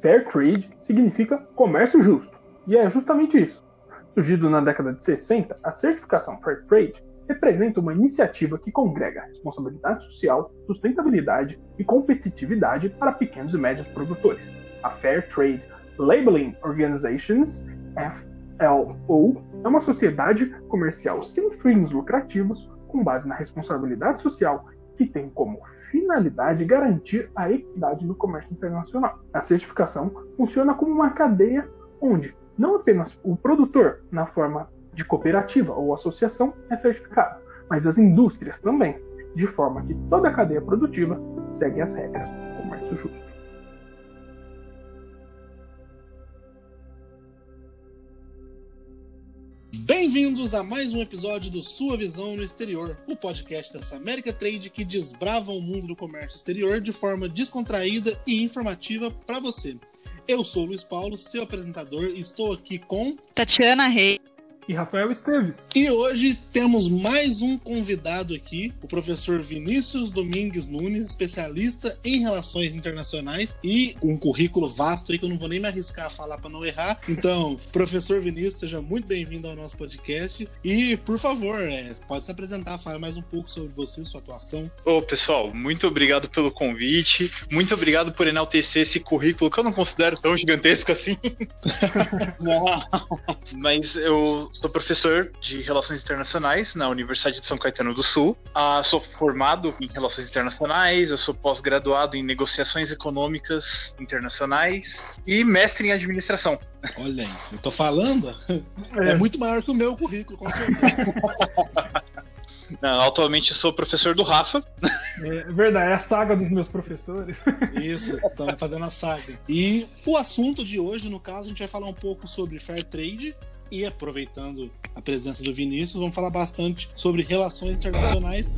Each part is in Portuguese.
Fair Trade significa comércio justo, e é justamente isso. Surgido na década de 60, a certificação Fair Trade representa uma iniciativa que congrega responsabilidade social, sustentabilidade e competitividade para pequenos e médios produtores. A Fair Trade Labeling Organizations, FLO, é uma sociedade comercial sem fins lucrativos com base na responsabilidade social que tem como finalidade garantir a equidade no comércio internacional. A certificação funciona como uma cadeia onde não apenas o produtor, na forma de cooperativa ou associação, é certificado, mas as indústrias também, de forma que toda a cadeia produtiva segue as regras do comércio justo. Bem-vindos a mais um episódio do Sua Visão no Exterior, o podcast dessa América Trade que desbrava o mundo do comércio exterior de forma descontraída e informativa para você. Eu sou o Luiz Paulo, seu apresentador, e estou aqui com Tatiana Reis e Rafael Esteves. E hoje temos mais um convidado aqui, o professor Vinícius Domingues Nunes, especialista em relações internacionais e um currículo vasto aí que eu não vou nem me arriscar a falar para não errar. Então, professor Vinícius, seja muito bem-vindo ao nosso podcast e, por favor, é, pode se apresentar, falar mais um pouco sobre você, sua atuação. Ô, pessoal, muito obrigado pelo convite, muito obrigado por enaltecer esse currículo que eu não considero tão gigantesco assim. não, mas eu sou professor de Relações Internacionais na Universidade de São Caetano do Sul. Ah, sou formado em Relações Internacionais, eu sou pós-graduado em Negociações Econômicas Internacionais e mestre em Administração. Olha aí, eu tô falando? É, é muito maior que o meu currículo, com certeza. Não, atualmente eu sou professor do Rafa. É verdade, é a saga dos meus professores. Isso, estamos fazendo a saga. E o assunto de hoje, no caso, a gente vai falar um pouco sobre fair trade e aproveitando a presença do Vinícius, vamos falar bastante sobre relações internacionais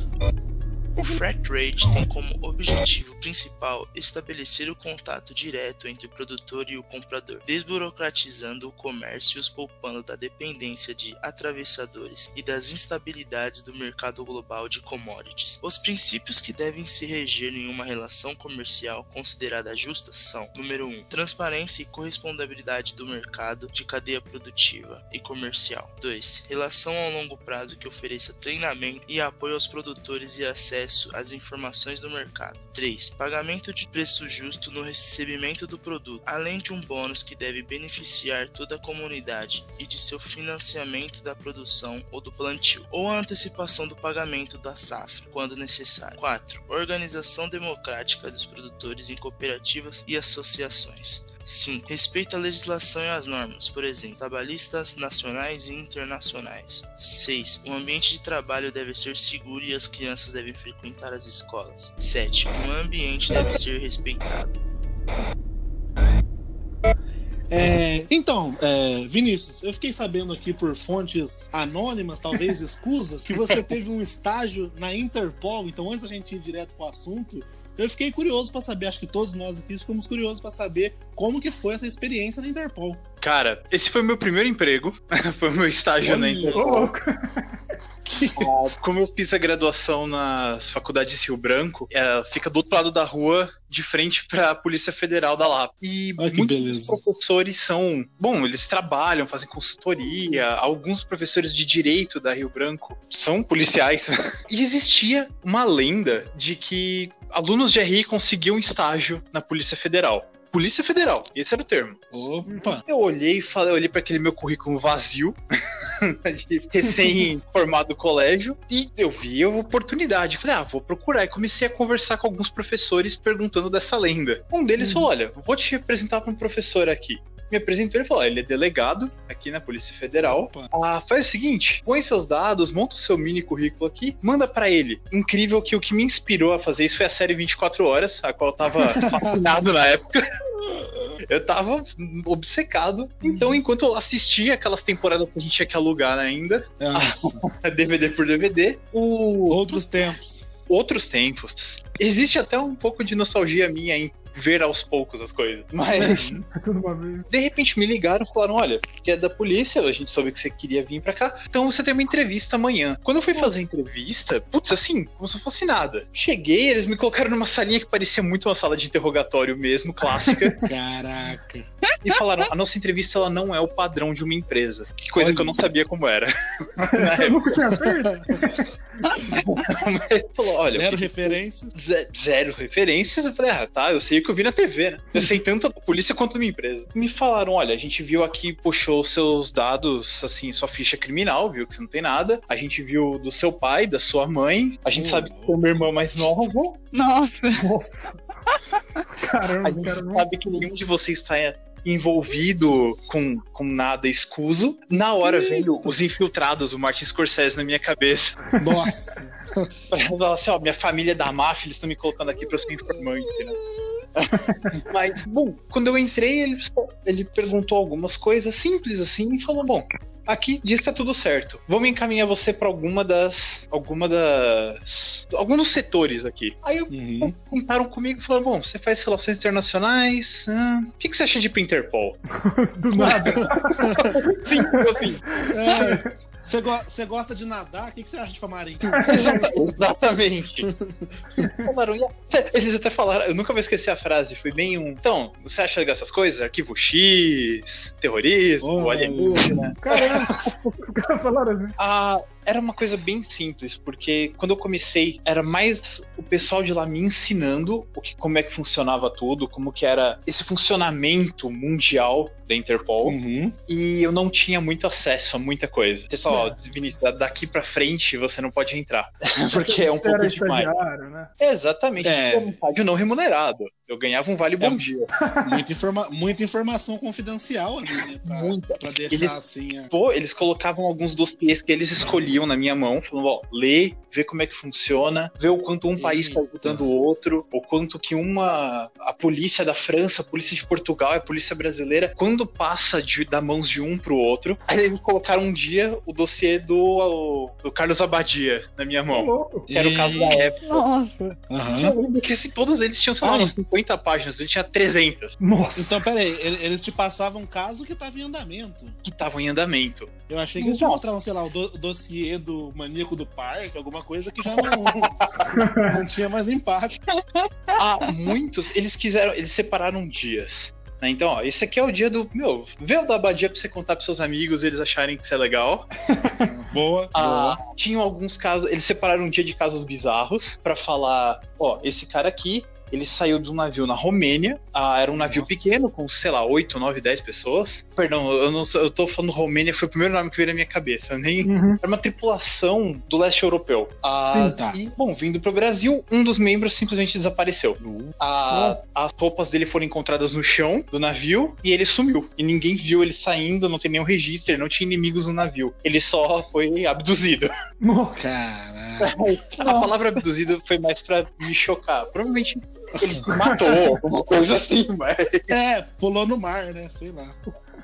o Fair Trade tem como objetivo principal estabelecer o contato direto entre o produtor e o comprador, desburocratizando o comércio e os poupando da dependência de atravessadores e das instabilidades do mercado global de commodities. Os princípios que devem se reger em uma relação comercial considerada justa são: número 1, um, transparência e correspondabilidade do mercado de cadeia produtiva e comercial. 2, relação a longo prazo que ofereça treinamento e apoio aos produtores e acesso acesso às informações do mercado. 3. Pagamento de preço justo no recebimento do produto, além de um bônus que deve beneficiar toda a comunidade e de seu financiamento da produção ou do plantio, ou a antecipação do pagamento da safra, quando necessário. 4. Organização democrática dos produtores em cooperativas e associações. 5. Respeita a legislação e as normas, por exemplo, trabalhistas nacionais e internacionais. 6. O ambiente de trabalho deve ser seguro e as crianças devem frequentar as escolas. 7. O ambiente deve ser respeitado. É, então, é, Vinícius, eu fiquei sabendo aqui por fontes anônimas, talvez escusas, que você teve um estágio na Interpol. Então, antes da gente ir direto para o assunto, eu fiquei curioso para saber, acho que todos nós aqui ficamos curiosos para saber como que foi essa experiência na Interpol. Cara, esse foi o meu primeiro emprego, foi o meu estágio Olha, na Interpol. Ah, como eu fiz a graduação nas faculdades Rio Branco, é, fica do outro lado da rua, de frente para a Polícia Federal da Lapa. E Ai, muitos beleza. professores são, bom, eles trabalham, fazem consultoria. Alguns professores de direito da Rio Branco são policiais. e existia uma lenda de que alunos de RI conseguiam estágio na Polícia Federal. Polícia Federal, esse era o termo. Opa! Eu olhei e falei, eu olhei para aquele meu currículo vazio, de recém-formado do colégio, e eu vi a oportunidade. Falei, ah, vou procurar. E comecei a conversar com alguns professores perguntando dessa lenda. Um deles uhum. falou: olha, vou te apresentar para um professor aqui me apresentou e falou: ele é delegado aqui na Polícia Federal. Ah, faz o seguinte: põe seus dados, monta o seu mini currículo aqui, manda para ele. Incrível que o que me inspirou a fazer isso foi a série 24 Horas, a qual eu tava fascinado na época. Eu tava obcecado. Então, enquanto eu assistia aquelas temporadas que a gente tinha que alugar ainda, DVD por DVD, o. Outros tempos outros tempos. Existe até um pouco de nostalgia minha em ver aos poucos as coisas. Mas, de repente, me ligaram e falaram: olha, porque é da polícia, a gente soube que você queria vir pra cá, então você tem uma entrevista amanhã. Quando eu fui fazer a entrevista, putz, assim, como se fosse nada. Cheguei, eles me colocaram numa salinha que parecia muito uma sala de interrogatório mesmo, clássica, Caraca. e falaram: a nossa entrevista ela não é o padrão de uma empresa. Que coisa Olha. que eu não sabia como era. Eu nunca tinha feito. Mas falou: olha, Zero referências. ze- zero referências. Eu falei, ah, tá, eu sei o que eu vi na TV, né? Eu sei tanto da polícia quanto da minha empresa. Me falaram, olha, a gente viu aqui, puxou seus dados, assim, sua ficha criminal, viu que você não tem nada. A gente viu do seu pai, da sua mãe. A gente Oh, sabe que tem uma irmã mais nova. Nossa. Nossa. A Caramba, gente cara. não- sabe que nenhum de vocês está envolvido com, com nada escuso. Na hora veio os infiltrados do Martin Scorsese na minha cabeça. Nossa. Pra falar assim, ó, minha família é da máfia, eles estão me colocando aqui pra eu ser informante, né? Mas, bom, quando eu entrei, ele, ele perguntou algumas coisas simples assim e falou: bom. Aqui diz que tá tudo certo. Vamos encaminhar você pra alguma das. alguma das. algum dos setores aqui. Aí eu Uhum. contaram comigo e falaram: bom, você faz relações internacionais. ah, o que, que você acha de Interpol? Do nada. Sim, assim. É, Você go- você gosta de nadar? O que que você acha de Pamarim? Exatamente. Falaram, "E a-" Eles até falaram, eu nunca vou esquecer a frase, foi bem um. Então, você acha dessas coisas? Arquivo X, terrorismo, Oh. alienígena. Caramba. Os caras falaram assim. Ah, era uma coisa bem simples, porque quando eu comecei, era mais o pessoal de lá me ensinando o que, como é que funcionava tudo, como que era esse funcionamento mundial da Interpol. Uhum. e eu não tinha muito acesso a muita coisa. Pessoal, É. Vinícius, da- daqui pra frente você não pode entrar. Porque é um pouco demais. né? Exatamente. É. Um estágio não remunerado. Eu ganhava um vale bom É. dia. Muita, informa muita informação confidencial ali, né? Pra, Muita. pra deixar Eles- assim. a- Pô, eles colocavam alguns dossiês que eles escolhiam na minha mão, falando, ó, lê, vê como é que funciona, vê o quanto um país está Eita. ajudando o outro, o quanto que uma. A polícia da França, a polícia de Portugal, a polícia brasileira, quando passa de, da mãos de um pro outro. Aí eles colocaram um dia o dossiê do, do Carlos Abadia na minha mão. louco. Que era o caso da época. Nossa. Aham. Eu lembro que assim, todos eles tinham, sei lá, Ai. umas 50 páginas, ele tinha 300 Nossa. Então, peraí, ele- eles te passavam um caso que tava em andamento. que estavam em andamento. Eu achei que eles te Então. mostravam, sei lá, o do- dossiê do maníaco do parque, alguma coisa que já não, não tinha mais impacto. Ah, muitos, eles quiseram, eles separaram dias. né? Então, ó, esse aqui é o dia do. Meu, vê o da Abadia pra você contar pros seus amigos e eles acharem que isso é legal. Boa. Ah, tinham alguns casos, eles separaram um dia de casos bizarros pra falar: ó, esse cara aqui. Ele saiu de um navio na Romênia. Ah, era um navio Nossa. pequeno, com, sei lá, 8, 9, 10 pessoas. Perdão, eu não eu tô falando Romênia, foi o primeiro nome que veio na minha cabeça. Nem, Uhum. era uma tripulação do leste europeu. Ah, Sim, tá. E, bom, vindo pro Brasil, um dos membros simplesmente desapareceu. A- as roupas dele foram encontradas no chão do navio e ele sumiu. E ninguém viu ele saindo, não tem nenhum registro, não tinha inimigos no navio. Ele só foi abduzido. Nossa. Caraca. A palavra abduzido foi mais pra me chocar. Provavelmente ele se matou, alguma coisa assim, mas É, pulou no mar, né? Sei lá.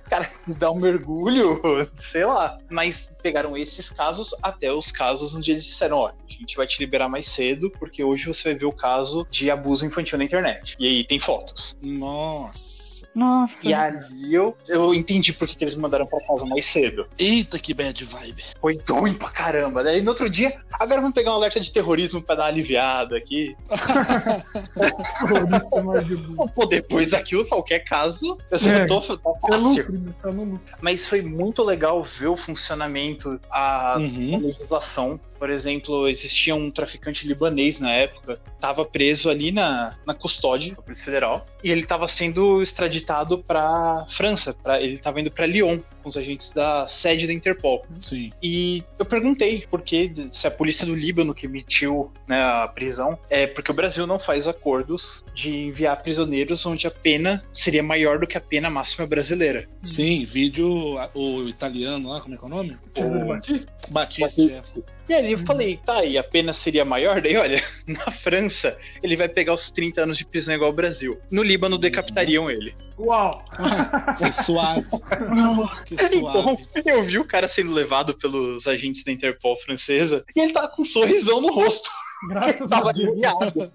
Cara dar um mergulho, sei lá. Mas pegaram esses casos até os casos onde eles disseram: ó, a gente vai te liberar mais cedo, porque hoje você vai ver o caso de abuso infantil na internet. E aí tem fotos. Nossa. Nossa. E ali eu, eu entendi por que, que eles mandaram pra casa mais cedo. Eita, que bad vibe. Foi ruim pra caramba. Daí no outro dia, agora vamos pegar um alerta de terrorismo pra dar uma aliviada aqui. Pô, depois daquilo, qualquer caso, eu É. tô, tá É fácil. Tá no lucro. Mas foi muito legal ver o funcionamento, a, a Uhum. legislação. Por exemplo, existia um traficante libanês na época, estava preso ali na, na custódia da Polícia Federal, e ele estava sendo extraditado para França, pra, ele estava indo para Lyon com os agentes da sede da Interpol. Sim. E eu perguntei por que se a polícia do Líbano que emitiu né, a prisão é porque o Brasil não faz acordos de enviar prisioneiros onde a pena seria maior do que a pena máxima brasileira. Sim, vídeo o italiano lá, como é que é o nome? Cesare O- Batista? Batista. é. E ali eu falei, tá, e a pena seria maior? Daí, olha, na França, ele vai pegar os 30 anos de prisão igual ao Brasil. No Líbano, decapitariam ele. Uau! Que suave. Que Então, suave. eu vi o cara sendo levado pelos agentes da Interpol francesa e ele tava com um sorrisão no rosto. Graças Tava a Deus. aliviado.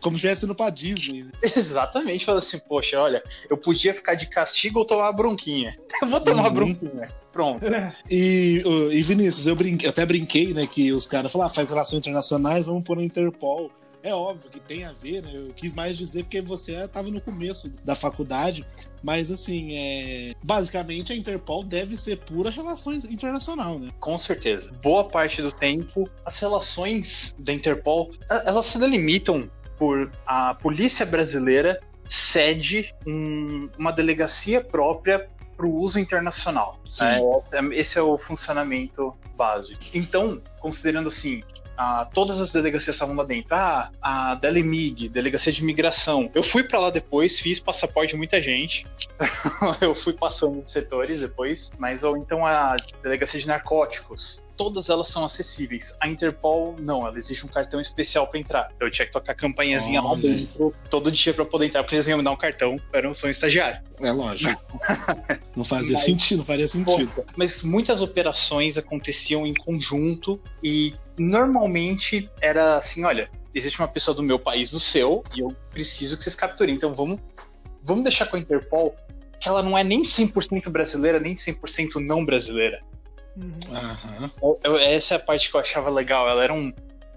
Como se estivesse indo pra Disney. né? Exatamente, falou assim, poxa, olha, eu podia ficar de castigo ou tomar bronquinha. Eu vou tomar Uhum. bronquinha. Pronto. É, E, e Vinícius, eu, brinquei, eu até brinquei, né, que os caras falaram, ah, faz relações internacionais, vamos pôr na Interpol. É óbvio que tem a ver, né? Eu quis mais dizer porque você estava no começo da faculdade, mas assim, é... basicamente a Interpol deve ser pura relações internacional, né? Com certeza. Boa parte do tempo, as relações da Interpol, elas se delimitam por a polícia brasileira cede um- uma delegacia própria para o uso internacional. Sim. É, esse é o funcionamento básico. Então, considerando assim, ah, todas as delegacias estavam lá dentro. Ah, a Delemig, Delegacia de Imigração. Eu fui para lá depois, fiz passaporte de muita gente. eu fui passando de setores depois. Mas ou então a Delegacia de Narcóticos. Todas elas são acessíveis. A Interpol, não, ela existe um cartão especial para entrar. Eu tinha que tocar a campanhazinha lá Olha aí. dentro todo dia para poder entrar, porque eles iam me dar um cartão, sou um estagiário. É lógico. Não fazia Mas- sentido, não faria sentido. Mas muitas operações aconteciam em conjunto e normalmente era assim, olha, existe uma pessoa do meu país no seu e eu preciso que vocês capturem. Então vamos, vamos deixar com a Interpol que ela não é nem 100% brasileira, nem 100% não brasileira. uhum. Eu- eu- essa é a parte que eu achava legal. Ela era um,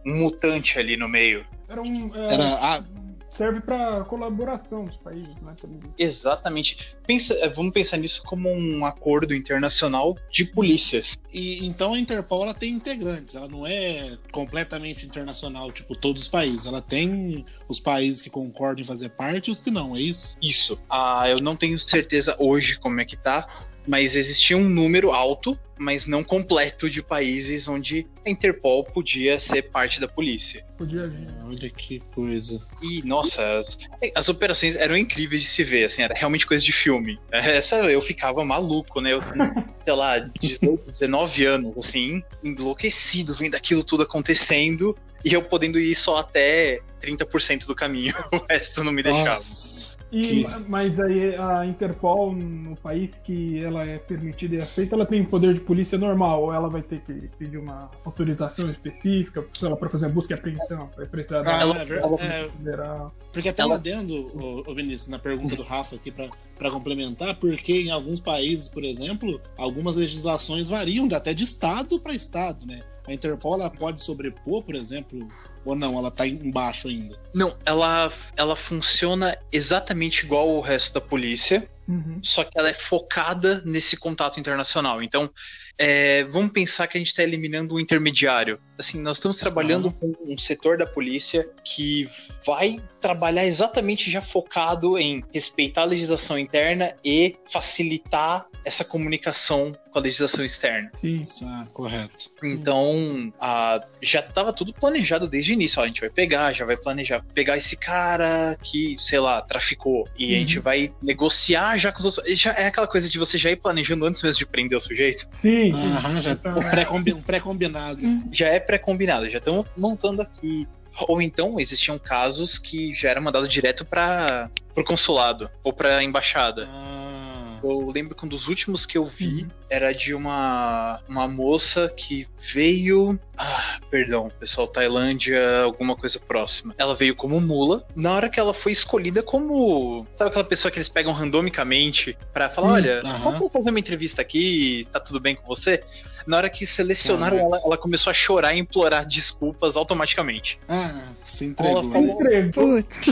um mutante ali no meio. Era um. é, Era a, Serve pra colaboração dos países, né? também. Exatamente. Pensa, eh, vamos pensar nisso como um acordo internacional de polícias. E então a Interpol ela tem integrantes, ela não é completamente internacional, tipo todos os países. Ela tem os países que concordam em fazer parte e os que não, é isso? Isso. Ah, eu não tenho certeza hoje como é que tá, mas existia um número alto, mas não completo de países onde a Interpol podia ser parte da polícia. Podia. Olha que coisa. E, nossa, as, as operações eram incríveis de se ver, assim, era realmente coisa de filme. Essa eu ficava maluco, né? Eu, sei lá, 18, 19 anos, assim, enlouquecido vendo aquilo tudo acontecendo e eu podendo ir só até 30% do caminho. O resto não me deixava. Nossa. E, Que- Mas aí a Interpol, no país que ela é permitida e aceita, ela tem poder de polícia normal, ou ela vai ter que pedir uma autorização específica, sei lá, pra fazer a busca e apreensão, vai precisar da Ah, ela- é ela- é, federal. porque até Ela- lá dentro, o, o Vinícius, na pergunta do Rafa aqui pra, pra complementar, porque em alguns países, por exemplo, algumas legislações variam de- até de estado para estado, né? A Interpol ela pode sobrepor, por exemplo, ou não, ela tá embaixo ainda. Não, ela, ela funciona exatamente igual o resto da polícia, Uhum. só que ela é focada nesse contato internacional. Então, é, vamos pensar que a gente está eliminando um intermediário. Assim, nós estamos trabalhando com um setor da polícia que vai trabalhar exatamente já focado em respeitar a legislação interna e facilitar essa comunicação com a legislação externa. Sim. Ah, correto. Então, a- já estava tudo planejado desde o início. Ó, a gente vai pegar, já vai planejar, pegar esse cara que, sei lá, traficou. E a Uhum. gente vai negociar já com os outros. Já é aquela coisa de você já ir planejando antes mesmo de prender o sujeito. Sim. Aham, já Então, um pré-combinado. Já é pré-combinado, já estamos montando aqui. Ou então existiam casos que já era mandado direto para o consulado ou para a embaixada. Ah, Eu lembro que um dos últimos que eu vi Uhum. Era de uma, uma moça que veio. Ah, perdão, pessoal, Tailândia, alguma coisa próxima. Ela veio como mula. Na hora que ela foi escolhida como. Sabe aquela pessoa que eles pegam randomicamente pra falar: olha, aham. vamos fazer uma entrevista aqui, tá tudo bem com você? Na hora que selecionaram ela, ela começou a chorar e implorar desculpas automaticamente. ah, se Ela entregou. se falou- entregou. Putz.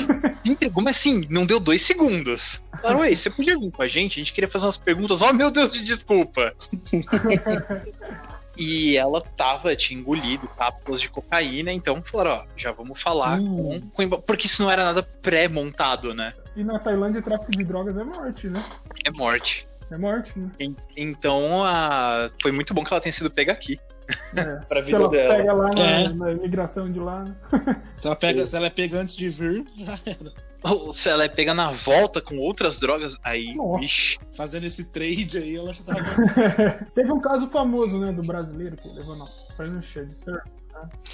Se entregou, mas assim, não deu dois segundos. Falaram, ei, você podia vir com a gente? A gente queria fazer umas perguntas. Oh, meu Deus, de desculpa. e ela tava, tinha engolido cápsulas de cocaína, então falaram, ó, já vamos falar Hum. com, com Porque isso não era nada pré-montado, né? E na Tailândia, tráfico de drogas é morte, né? É morte. É morte, né? En- Então, a... foi muito bom que ela tenha sido pega aqui. É. Pra Se vida ela dela. pega lá na, É. na imigração de lá, né? Se ela, pega, se ela é pega antes de vir, já era. Ou se ela é pega na volta com outras drogas, aí, Nossa. Fazendo esse trade aí, ela já tava. Teve um caso famoso, né, do brasileiro que levou na prancha de surf.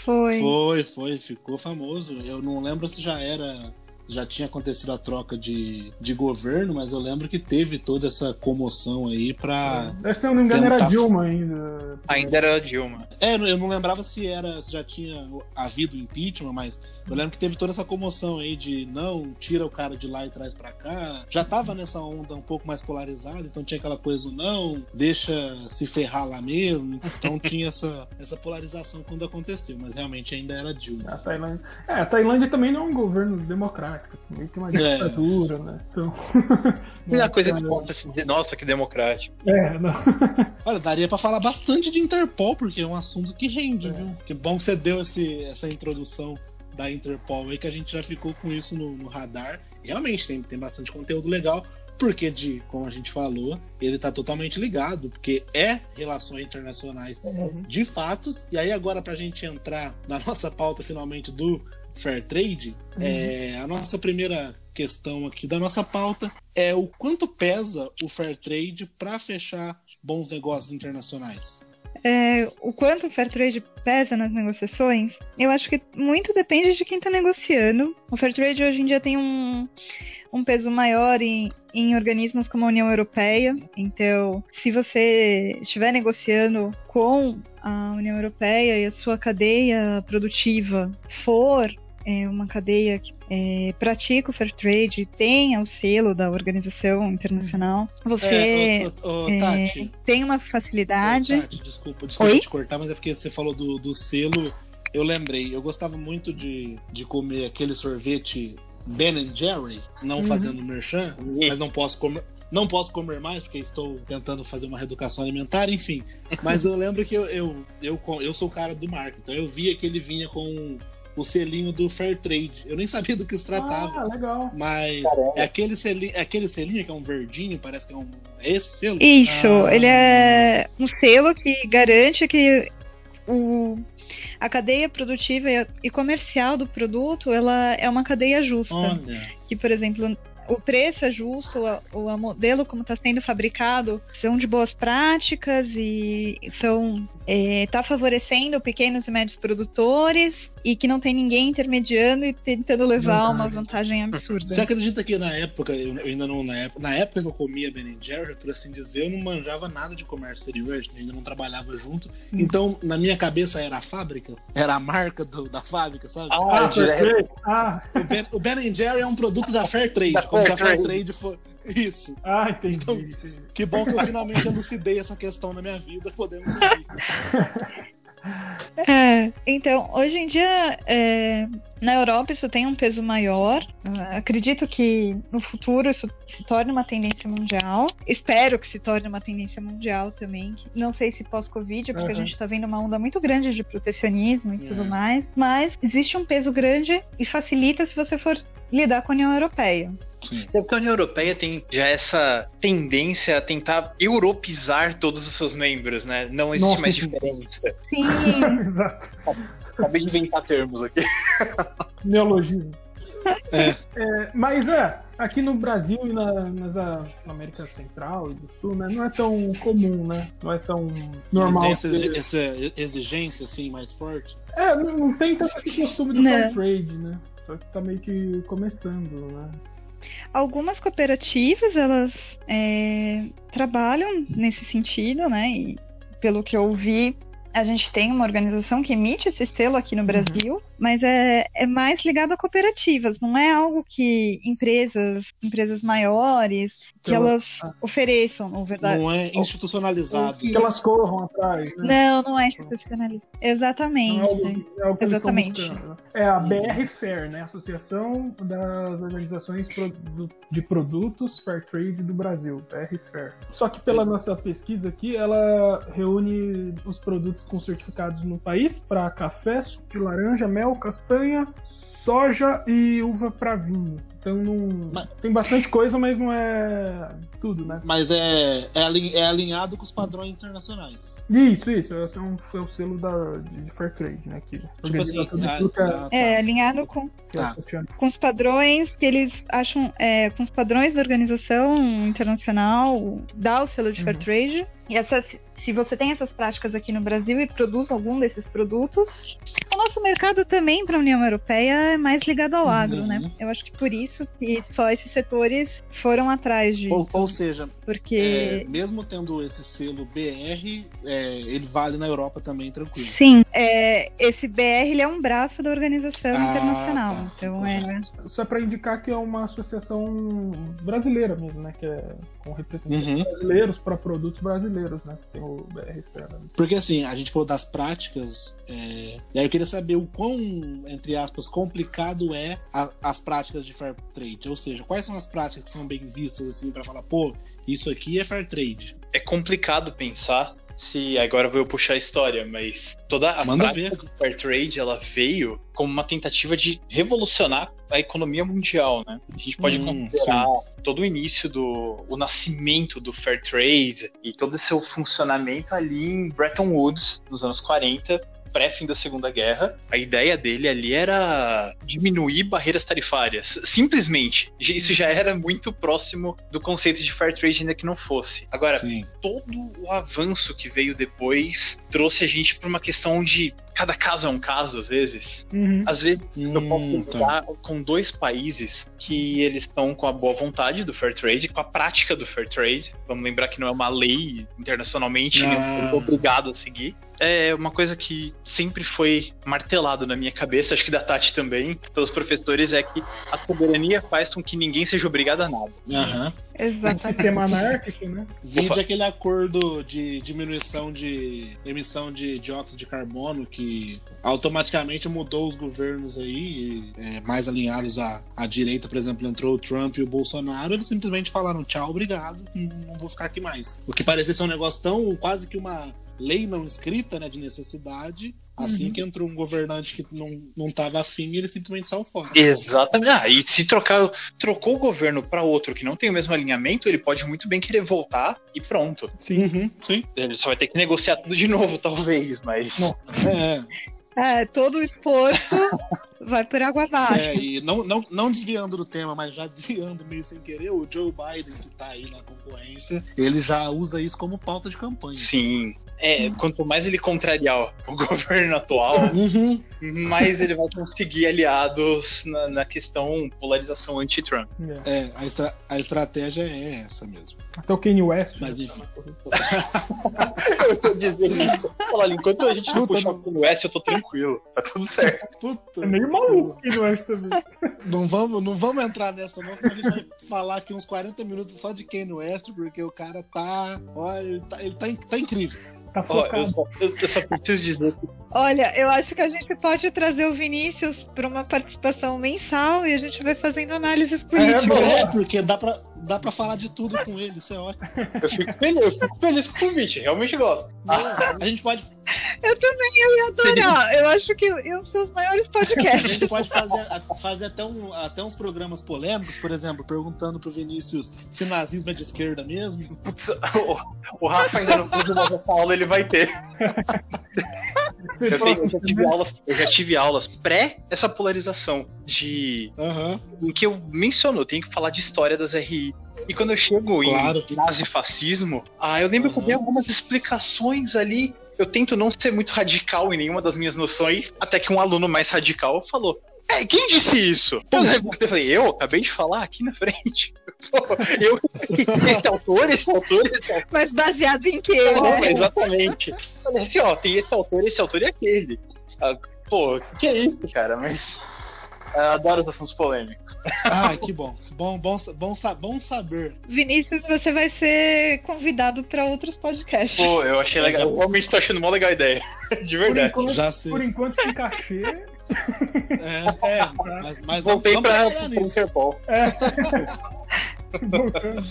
Foi. Foi, foi, ficou famoso. Eu não lembro se já era. Já tinha acontecido a troca de, de governo, mas eu lembro que teve toda essa comoção aí pra. Que se eu não me engano era Tentar- Dilma ainda. Ainda era a Dilma. É, eu não lembrava se era se já tinha havido impeachment, mas eu lembro que teve toda essa comoção aí de não, tira o cara de lá e traz para cá. Já tava nessa onda um pouco mais polarizada, então tinha aquela coisa não, deixa se ferrar lá mesmo. Então tinha essa, essa polarização quando aconteceu, mas realmente ainda era Dilma. A Tailândia, é, a Tailândia também não é um governo democrático, também tem uma É. ditadura, né? Então. E a coisa que possa se dizer, nossa, que democrático. É, não. Olha, daria pra falar bastante de Interpol, porque é um assunto que rende, viu? Que bom que você deu esse, essa introdução da Interpol aí, que a gente já ficou com isso no, no radar. Realmente tem, tem bastante conteúdo legal, porque, de, como a gente falou, ele tá totalmente ligado, porque é relações internacionais de fatos. E aí, agora, pra gente entrar na nossa pauta finalmente do Fair Trade, é, a nossa primeira questão aqui da nossa pauta é o quanto pesa o Fair Trade para fechar bons negócios internacionais. É, o quanto o fair trade pesa nas negociações, eu acho que muito depende de quem está negociando. O fair trade hoje em dia tem um, um peso maior em, em organismos como a União Europeia. Então, se você estiver negociando com a União Europeia e a sua cadeia produtiva for é, uma cadeia que é, pratica o fair trade, tenha o selo da organização internacional, você É, ô, ô, ô, é, Tati, tem uma facilidade. Tati, desculpa, desculpa Oi? te cortar, mas é porque você falou do, do selo. Eu lembrei, eu gostava muito de, de comer aquele sorvete Ben Jerry, não Uhum. fazendo merchan, mas não posso comer. Não posso comer mais porque estou tentando fazer uma reeducação alimentar, enfim. Mas eu lembro que eu, eu, eu, eu sou o cara do marketing, então eu via que ele vinha com o selinho do Fair Trade. Eu nem sabia do que se tratava. Ah, legal. Mas é aquele, selinho, é aquele selinho que é um verdinho, parece que é um. É esse selo? Isso, Ah. ele é um selo que garante que o, a cadeia produtiva e, e comercial do produto ela é uma cadeia justa. Olha. Que, por exemplo, o preço é justo, o, o modelo como está sendo fabricado são de boas práticas e são está favorecendo pequenos e médios produtores e que não tem ninguém intermediando e tentando levar uma vantagem absurda. Você acredita que na época, eu ainda não, na época, na época que eu comia Ben Jerry, por assim dizer, eu não manjava nada de comércio exterior, eu ainda não trabalhava junto. Então, na minha cabeça era a fábrica, era a marca do- da fábrica, sabe? Ah, direto. perfeito. Ah, O Ben, o Ben Jerry é um produto da Fair Trade, Da como se a Fair Fair Trade for. Isso. ah, entendi. Então- entendi. Que bom que eu finalmente elucidei essa questão na minha vida, podemos seguir. É, então, hoje em dia, é, na Europa isso tem um peso maior. Acredito que no futuro isso se torne uma tendência mundial. Espero que se torne uma tendência mundial também. Não sei se pós-Covid, porque a Uhum. gente tá vendo uma onda muito grande de protecionismo e tudo É. mais. Mas existe um peso grande e facilita se você for lidar com a União Europeia. Sim. É porque a União Europeia tem já essa tendência a tentar europeizar todos os seus membros, né? Não existe Nossa, mais diferença. Sim, Exato. Acabei de inventar termos aqui. Neologismo. É. É, mas é, aqui no Brasil e na, nas, na América Central e do Sul, né, não é tão comum, né? Não é tão Não normal. tem essa, ter- essa exigência assim mais forte. É, não, não tem tanto costume do Não. fair trade, né? Só que tá meio que começando, né? Algumas cooperativas, elas é, trabalham nesse sentido, né? E pelo que eu vi, a gente tem uma organização que emite esse selo aqui no Brasil, mas é, é mais ligado a cooperativas, não é algo que empresas, empresas maiores, que Então, elas ofereçam, na verdade. Não é institucionalizado. Que elas corram atrás, né? Não, não é institucionalizado. Exatamente. Não é algo, é algo que eles estão Exatamente. buscando, né? É a BR Fair, né? Associação das Organizações de Produtos Fair Trade do Brasil, BR Fair. Só que pela nossa pesquisa aqui, ela reúne os produtos com certificados no país para café, suco de laranja, mel, castanha, soja e uva para vinho. Então não Mas- tem bastante coisa, mas não é tudo, né? Mas é, é, é alinhado com os padrões internacionais. Isso, isso. Esse é, um, é o selo da, de Fair Trade, né? Que Tipo assim, a- que é- a- É, alinhado com é Tá. com os padrões que eles acham, é, com os padrões da organização internacional, dá o selo de Fair Uhum. Trade. E essas, se você tem essas práticas aqui no Brasil e produz algum desses produtos, o nosso mercado também para a União Europeia é mais ligado ao agro, Uhum. né? Eu acho que por isso isso e só esses setores foram atrás disso. Ou, ou seja, porque é, mesmo tendo esse selo BR, é, ele vale na Europa também tranquilo. Sim, é, esse BR ele é um braço da organização Ah, internacional. tá. Então é. Correto. Isso é pra indicar que é uma associação brasileira mesmo, né? Que é com representantes Uhum. brasileiros para produtos brasileiros, né? Que tem o BRF. né? Porque assim, a gente falou das práticas, é, e aí eu queria saber o quão, entre aspas, complicado é a- as práticas de fair trade. Ou seja, quais são as práticas que são bem vistas, assim, pra falar, pô, isso aqui é fair trade. É complicado pensar se agora eu vou puxar a história, mas toda a Manda prática ver. do fair trade ela veio como uma tentativa de revolucionar a economia mundial, né? A gente pode Hum, considerar todo o início do o nascimento do fair trade e todo o seu funcionamento ali em Bretton Woods nos anos 40, pré-fim da Segunda Guerra. A ideia dele ali era diminuir barreiras tarifárias. Simplesmente. Isso já era muito próximo do conceito de fair trade, ainda que não fosse. Agora, Sim. todo o avanço que veio depois trouxe a gente para uma questão de cada caso é um caso, às vezes. Uhum. Às vezes eu posso Hum, tá. com dois países que eles estão com a boa vontade do fair trade, com a prática do fair trade. Vamos lembrar que não é uma lei internacionalmente, Ah. nem obrigado a seguir. É uma coisa que sempre foi martelado na minha cabeça, acho que da Tati também, pelos professores, é que a soberania faz com que ninguém seja obrigado a nada. Aham. Um Exatamente. sistema anárquico, né? Opa. aquele acordo de diminuição de emissão de dióxido de carbono que automaticamente mudou os governos aí, é, mais alinhados à, à direita, por exemplo, entrou o Trump e o Bolsonaro, eles simplesmente falaram tchau, obrigado, não, não vou ficar aqui mais. O que parecia ser um negócio tão quase que uma lei não escrita, né, de necessidade. Assim que entrou um governante que não, não tava afim, ele simplesmente saiu fora. Exatamente. Ah, e se trocar, trocou o governo para outro que não tem o mesmo alinhamento, ele pode muito bem querer voltar e pronto. Sim. Uhum, sim. Ele só vai ter que negociar tudo de novo, talvez, mas. Não. É, É, todo o esforço vai por água abaixo. É, e não, não, não desviando do tema, mas já desviando meio sem querer, o Joe Biden, que tá aí na concorrência, ele já usa isso como pauta de campanha. Sim. É, quanto mais ele contrariar o governo atual, Uhum. mais ele vai conseguir aliados na, na questão polarização anti-Trump. É. É, a, estra- a estratégia é essa mesmo. Até o Kanye West. Mas já enfim. Eu tô dizendo isso. Olha, enquanto a gente não Puta, puxar não. pro West, eu tô tranquilo. Tá tudo certo. Puta. É meio maluco o Kanye West também. Não vamos, não vamos entrar nessa, não, senão a gente vai falar aqui uns 40 minutos só de Kanye West, porque o cara tá. Olha, ele tá, ele tá, tá incrível. Tá focado. eu, só, eu- eu só preciso dizer Olha, eu acho que a gente pode trazer o Vinícius para uma participação mensal e a gente vai fazendo análises políticas. bom. É, porque dá pra, dá pra falar de tudo com ele, isso é ótimo. eu fico feliz, eu fico feliz com o convite, realmente gosto. A gente pode, Eu também eu ia adorar. Eu acho que eu sou os maiores A podcasts. gente pode fazer, a- fazer até, um, até uns programas polêmicos, por exemplo, perguntando pro Vinícius se nazismo é de esquerda mesmo. Putz, o, o Rafa ainda não pôde mas essa aula ele vai ter. Eu, tenho- eu já tive aulas, eu já tive aulas pré essa polarização de Aham. em que eu menciono, eu tenho que falar de história das RI. E quando eu chego Claro. em nazifascismo, ah, eu lembro que eu dei algumas explicações ali. Eu tento não ser muito radical em nenhuma das minhas noções, até que um aluno mais radical falou: É, quem disse isso? Eu que eu falei, eu acabei de falar aqui na frente. Pô, eu, esse autor, esse autor, esse autor. Mas baseado em quê, Não, né? exatamente. Falei assim, ó, tem esse autor, esse autor e aquele. Ah, pô, que é isso, cara? Mas. Ah, adoro os assuntos polêmicos. Ai, que bom. Bom, bom, bom, bom saber. Vinícius, você vai ser convidado para outros podcasts. Pô, eu achei legal. Eu realmente tô achando uma legal a ideia. De Por verdade. enquanto, Já sei. por enquanto sem cachê. É, é mas, mas Voltei vamos, pra vamos trabalhar nisso. Interpol. voltando.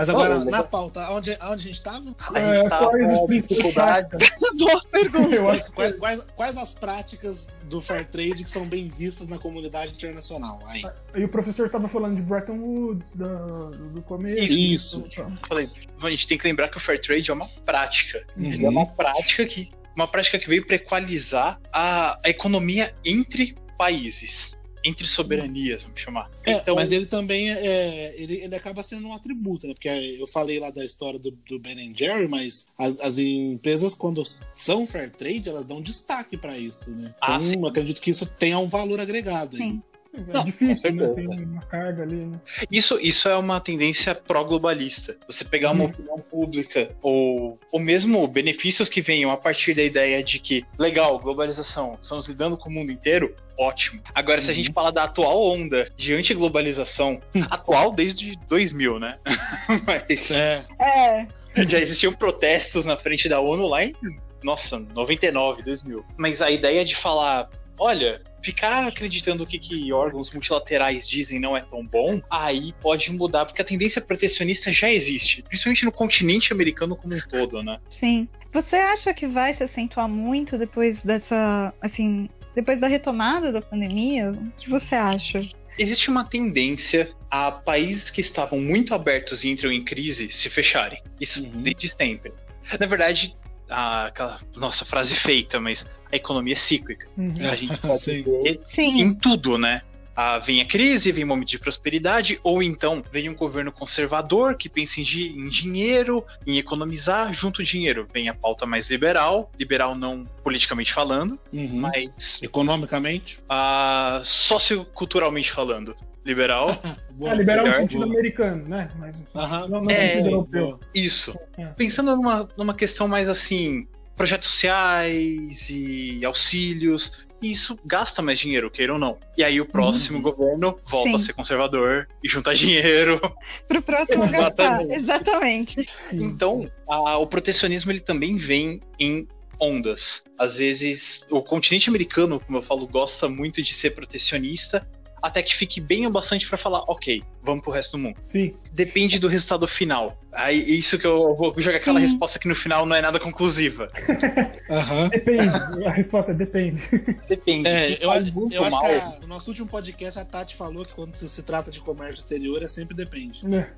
Mas agora, Oh, na pauta, onde, onde a gente tava? A gente É, quais os com principais- dificuldades. Boa pergunta. Eu Quais, quais, quais, as práticas do fair trade que são bem vistas na comunidade internacional? Aí. E o professor tava falando de Bretton Woods, da- do, começo. Isso. Então, Falei, a gente tem que lembrar que o Fair Trade é uma prática. Ele é Uhum. uma prática que. Uma prática que veio para equalizar a, a economia entre países. Entre soberanias, vamos chamar. É, então, mas ele também é, é, ele, ele acaba sendo um atributo, né? Porque eu falei lá da história do, do Ben Jerry, mas as, as empresas, quando são fair trade, elas dão destaque para isso, né? Então, Ah, sim. eu acredito que isso tenha um valor agregado. aí. É Não, difícil, com né? Tem uma carga ali, né? Isso, isso é uma tendência pró-globalista. Você pegar uma Uhum. opinião pública ou, ou mesmo benefícios que venham a partir da ideia de que, legal, globalização, estamos lidando com o mundo inteiro, ótimo. Agora, se a Uhum. gente falar da atual onda de antiglobalização, atual desde 2000, né? Mas É, É, já existiam protestos na frente da ONU lá em, nossa, 99, 2000. Mas a ideia de falar, olha, ficar acreditando o que, que órgãos multilaterais dizem não é tão bom, aí pode mudar, porque a tendência protecionista já existe, principalmente no continente americano como um todo, né? sim. Você acha que vai se acentuar muito depois dessa, assim, depois da retomada da pandemia? O que você acha? Existe uma tendência a países que estavam muito abertos e entram em crise se fecharem. Isso Uhum. desde sempre. Na verdade, a, aquela nossa frase feita, mas a economia é cíclica. Uhum. A gente pode Sim. ver Sim, em tudo, né? Ah, vem a crise, vem um momento de prosperidade, ou então vem um governo conservador que pensa em, di- em dinheiro, em economizar, junto dinheiro. Vem a pauta mais liberal, liberal não politicamente falando, uhum. mas economicamente. ah, socioculturalmente falando. Liberal, Boa, É, liberal no melhor. sentido americano, né? Mas Aham. não no É, sentido Boa, europeu. boa. isso. É. Pensando numa, numa questão mais assim, projetos sociais e auxílios, isso gasta mais dinheiro, queira ou não. E aí o próximo Uhum. governo volta Sim. a ser conservador e juntar dinheiro. pro próximo gastar. Exatamente. Exatamente. Sim. Então, a- o protecionismo ele também vem em ondas. Às vezes, o continente americano, como eu falo, gosta muito de ser protecionista, até que fique bem o bastante para falar, ok, vamos pro resto do mundo. Sim. Depende do resultado final. Aí, isso que eu vou jogar aquela Sim. resposta que no final não é nada conclusiva. Aham. Depende. A resposta é depende. Depende. É, eu, eu acho mal, que a- no nosso último podcast a Tati falou que quando se trata de comércio exterior é sempre depende. né?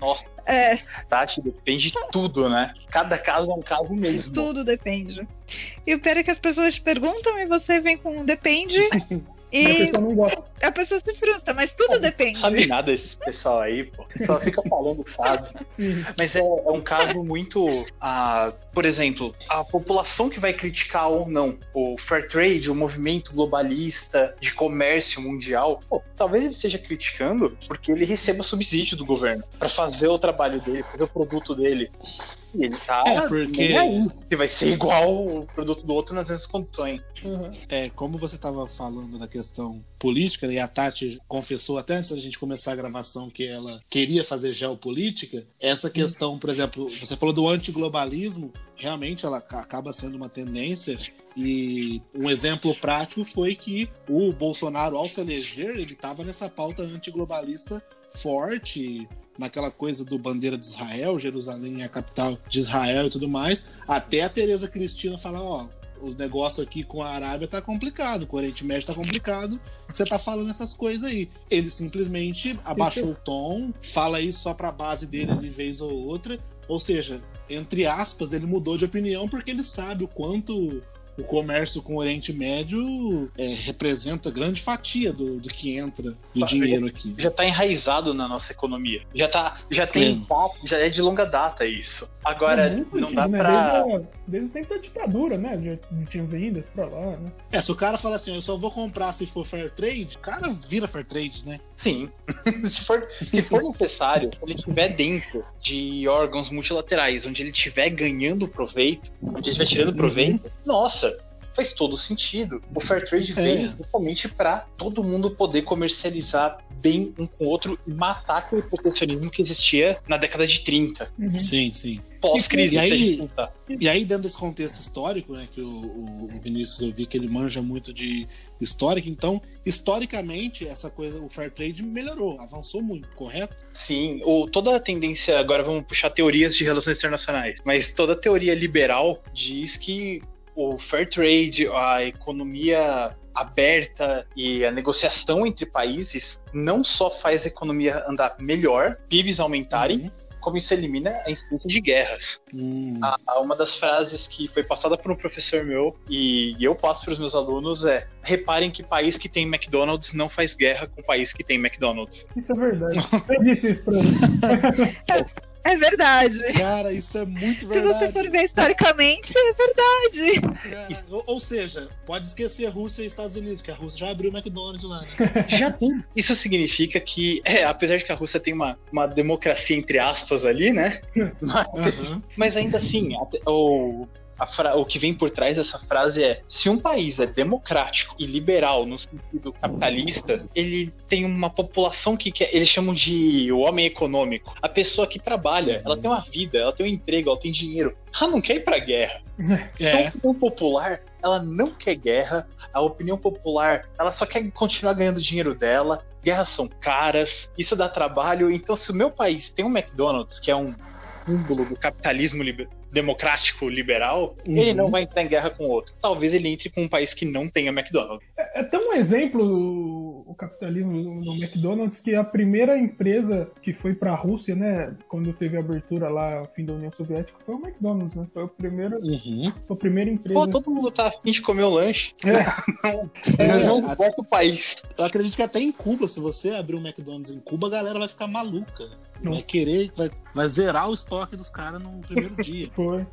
Nossa, É, Tati, depende de tudo, né? Cada caso é um caso mesmo. tudo depende. E o pior é que as pessoas te perguntam e você vem com depende. Mas a E pessoa não gosta. a pessoa se frustra, mas tudo depende. Sabe nada esse pessoal aí, pô. Só fica falando sabe. Sim. Mas é, é um caso muito. ah, por exemplo, a população que vai criticar ou não o fair trade, o movimento globalista de comércio mundial, pô, talvez ele esteja criticando porque ele receba subsídio do governo para fazer o trabalho dele, fazer o produto dele. E ele tá É, porque- aí. Que vai ser igual o produto do outro nas mesmas condições. Uhum. É, como você estava falando da questão política, né, e a Tati confessou até antes da gente começar a gravação que ela queria fazer geopolítica, essa questão, por exemplo, você falou do antiglobalismo, realmente ela ca- acaba sendo uma tendência. E um exemplo prático foi que o Bolsonaro, ao se eleger, ele estava nessa pauta antiglobalista forte, naquela coisa do bandeira de Israel, Jerusalém é a capital de Israel e tudo mais, até a Tereza Cristina falar, ó, os negócios aqui com a Arábia tá complicado, com o Oriente Médio tá complicado, você tá falando essas coisas aí. Ele simplesmente abaixou o tom, fala isso só pra base dele de vez ou outra, ou seja, entre aspas, ele mudou de opinião porque ele sabe o quanto o comércio com o Oriente Médio é, representa grande fatia do, do que entra de Tá, dinheiro aqui. Já tá enraizado na nossa economia. Já tá. Já tem. É. data- Já é de longa data isso. Agora, É muito não dá né? pra. Desde, o tempo da ditadura, né? Já, já tinha vendas pra lá, né? É, se o cara fala assim, eu só vou comprar se for fair trade, o cara vira fair trade, né? Sim. se, for, se for necessário, se ele estiver dentro de órgãos multilaterais, onde ele estiver ganhando proveito, onde ele estiver tirando proveito, nossa, faz todo sentido. O Fair Trade vem É. totalmente para todo mundo poder comercializar bem um com o outro e matar aquele protecionismo que existia na década de 30, Uhum. Sim, sim. pós-crise, E aí- se a gente contar. E aí, dentro desse contexto histórico, né, que o, o- o Vinícius eu vi que ele manja muito de histórica, então, historicamente, essa coisa, o fair trade melhorou, avançou muito, correto? Sim, o, toda a tendência, agora vamos puxar teorias de relações internacionais, mas toda a teoria liberal diz que o fair trade, a economia aberta e a negociação entre países não só faz a economia andar melhor, PIBs aumentarem, como isso elimina a instância de guerras. Hum. A- uma das frases que foi passada por um professor meu e eu passo para os meus alunos é: reparem que país que tem McDonald's não faz guerra com país que tem McDonald's. Isso é verdade. Você disse isso pra mim. É verdade. Cara, isso é muito Se você verdade. for ver historicamente, é verdade. Cara, ou, ou seja, pode esquecer Rússia e Estados Unidos, porque a Rússia já abriu o McDonald's lá. Né? Já tem. Isso significa que, é, apesar de que a Rússia tem uma, uma democracia entre aspas ali, né? Mas, Aham. mas ainda assim, até- o, fra- o que vem por trás dessa frase é: se um país é democrático e liberal no sentido capitalista, ele tem uma população que, que eles chamam de o homem econômico. A pessoa que trabalha, ela tem uma vida, ela tem um emprego, ela tem dinheiro. Ela não quer ir pra guerra. Então, É. a opinião popular, ela não quer guerra. A opinião popular, ela só quer continuar ganhando o dinheiro dela. Guerras são caras, isso dá trabalho. Então, se o meu país tem um McDonald's, que é um símbolo do capitalismo liber- democrático liberal, Uhum. ele não vai entrar em guerra com outro. Talvez ele entre com um país que não tenha McDonald's. É até um exemplo o, capitalismo no McDonald's que a primeira empresa que foi pra Rússia, né, quando teve a abertura lá, o fim da União Soviética, foi o McDonald's, né? Foi a primeira, Uhum. foi a primeira empresa. Pô, todo mundo tá afim de comer o lanche. É, É, não a- importa o país. Eu acredito que até em Cuba, se você abrir um McDonald's em Cuba, a galera vai ficar maluca. Vai querer, vai, vai zerar o estoque dos caras no primeiro dia. foi.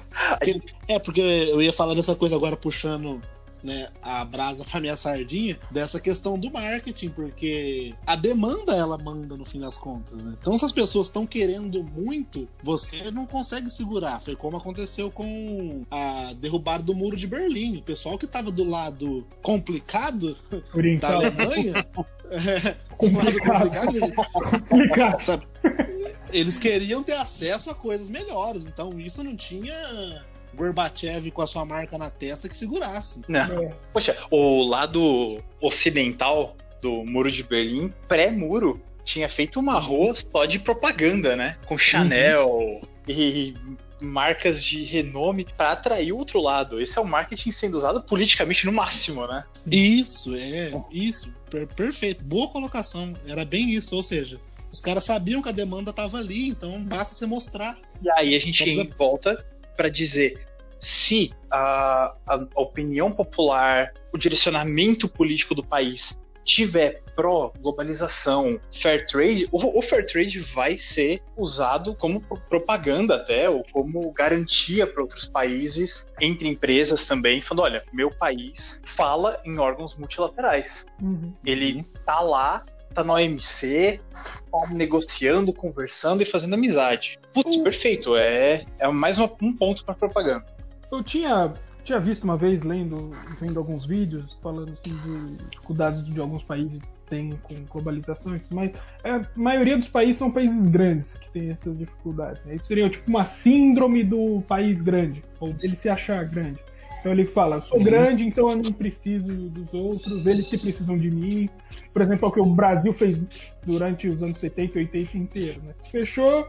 É, porque eu ia falar dessa coisa agora puxando né, a brasa pra minha sardinha, dessa questão do marketing, porque a demanda ela manda no fim das contas, né? Então se as pessoas estão querendo muito, você não consegue segurar. Foi como aconteceu com a derrubada do muro de Berlim. O pessoal que tava do lado complicado da Oriental. Alemanha, é, Complicado. Complicado. sabe? Eles queriam ter acesso a coisas melhores, então isso não tinha Gorbachev com a sua marca na testa que segurasse. Não. É. Poxa, o lado ocidental do Muro de Berlim, pré-muro, tinha feito uma rua só de propaganda, né? Com Chanel e marcas de renome para atrair o outro lado. Esse é o marketing sendo usado politicamente no máximo, né? Isso, é, isso, per- perfeito. Boa colocação, era bem isso, ou seja, os caras sabiam que a demanda tava ali, então basta você mostrar. E aí a gente Vamos volta para dizer se a, a opinião popular, o direcionamento político do país tiver pró-globalização, fair trade, o, o fair trade vai ser usado como pro- propaganda até, ou como garantia para outros países, entre empresas também, falando, olha, meu país fala em órgãos multilaterais. Uhum. Ele tá lá, tá na OMC, tá negociando, conversando e fazendo amizade. Putz, Uh. perfeito. É, é mais uma- um ponto pra propaganda. Eu tinha, tinha visto uma vez, lendo, vendo alguns vídeos, falando assim, de dificuldades de alguns países têm com globalização e tudo mais. É, a maioria dos países são países grandes que têm essas dificuldades. né? Isso seria tipo uma síndrome do país grande, ou dele se achar grande. Então ele fala, eu sou grande, então eu não preciso dos outros, eles que precisam de mim. Por exemplo, é o que o Brasil fez durante os anos 70 e 80 inteiro. Né? Se fechou,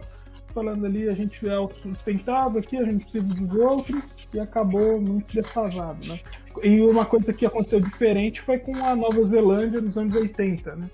falando ali, a gente é autossustentável aqui, a gente precisa dos outros, e acabou muito defasado, né? E uma coisa que aconteceu diferente foi com a Nova Zelândia nos anos 80, né?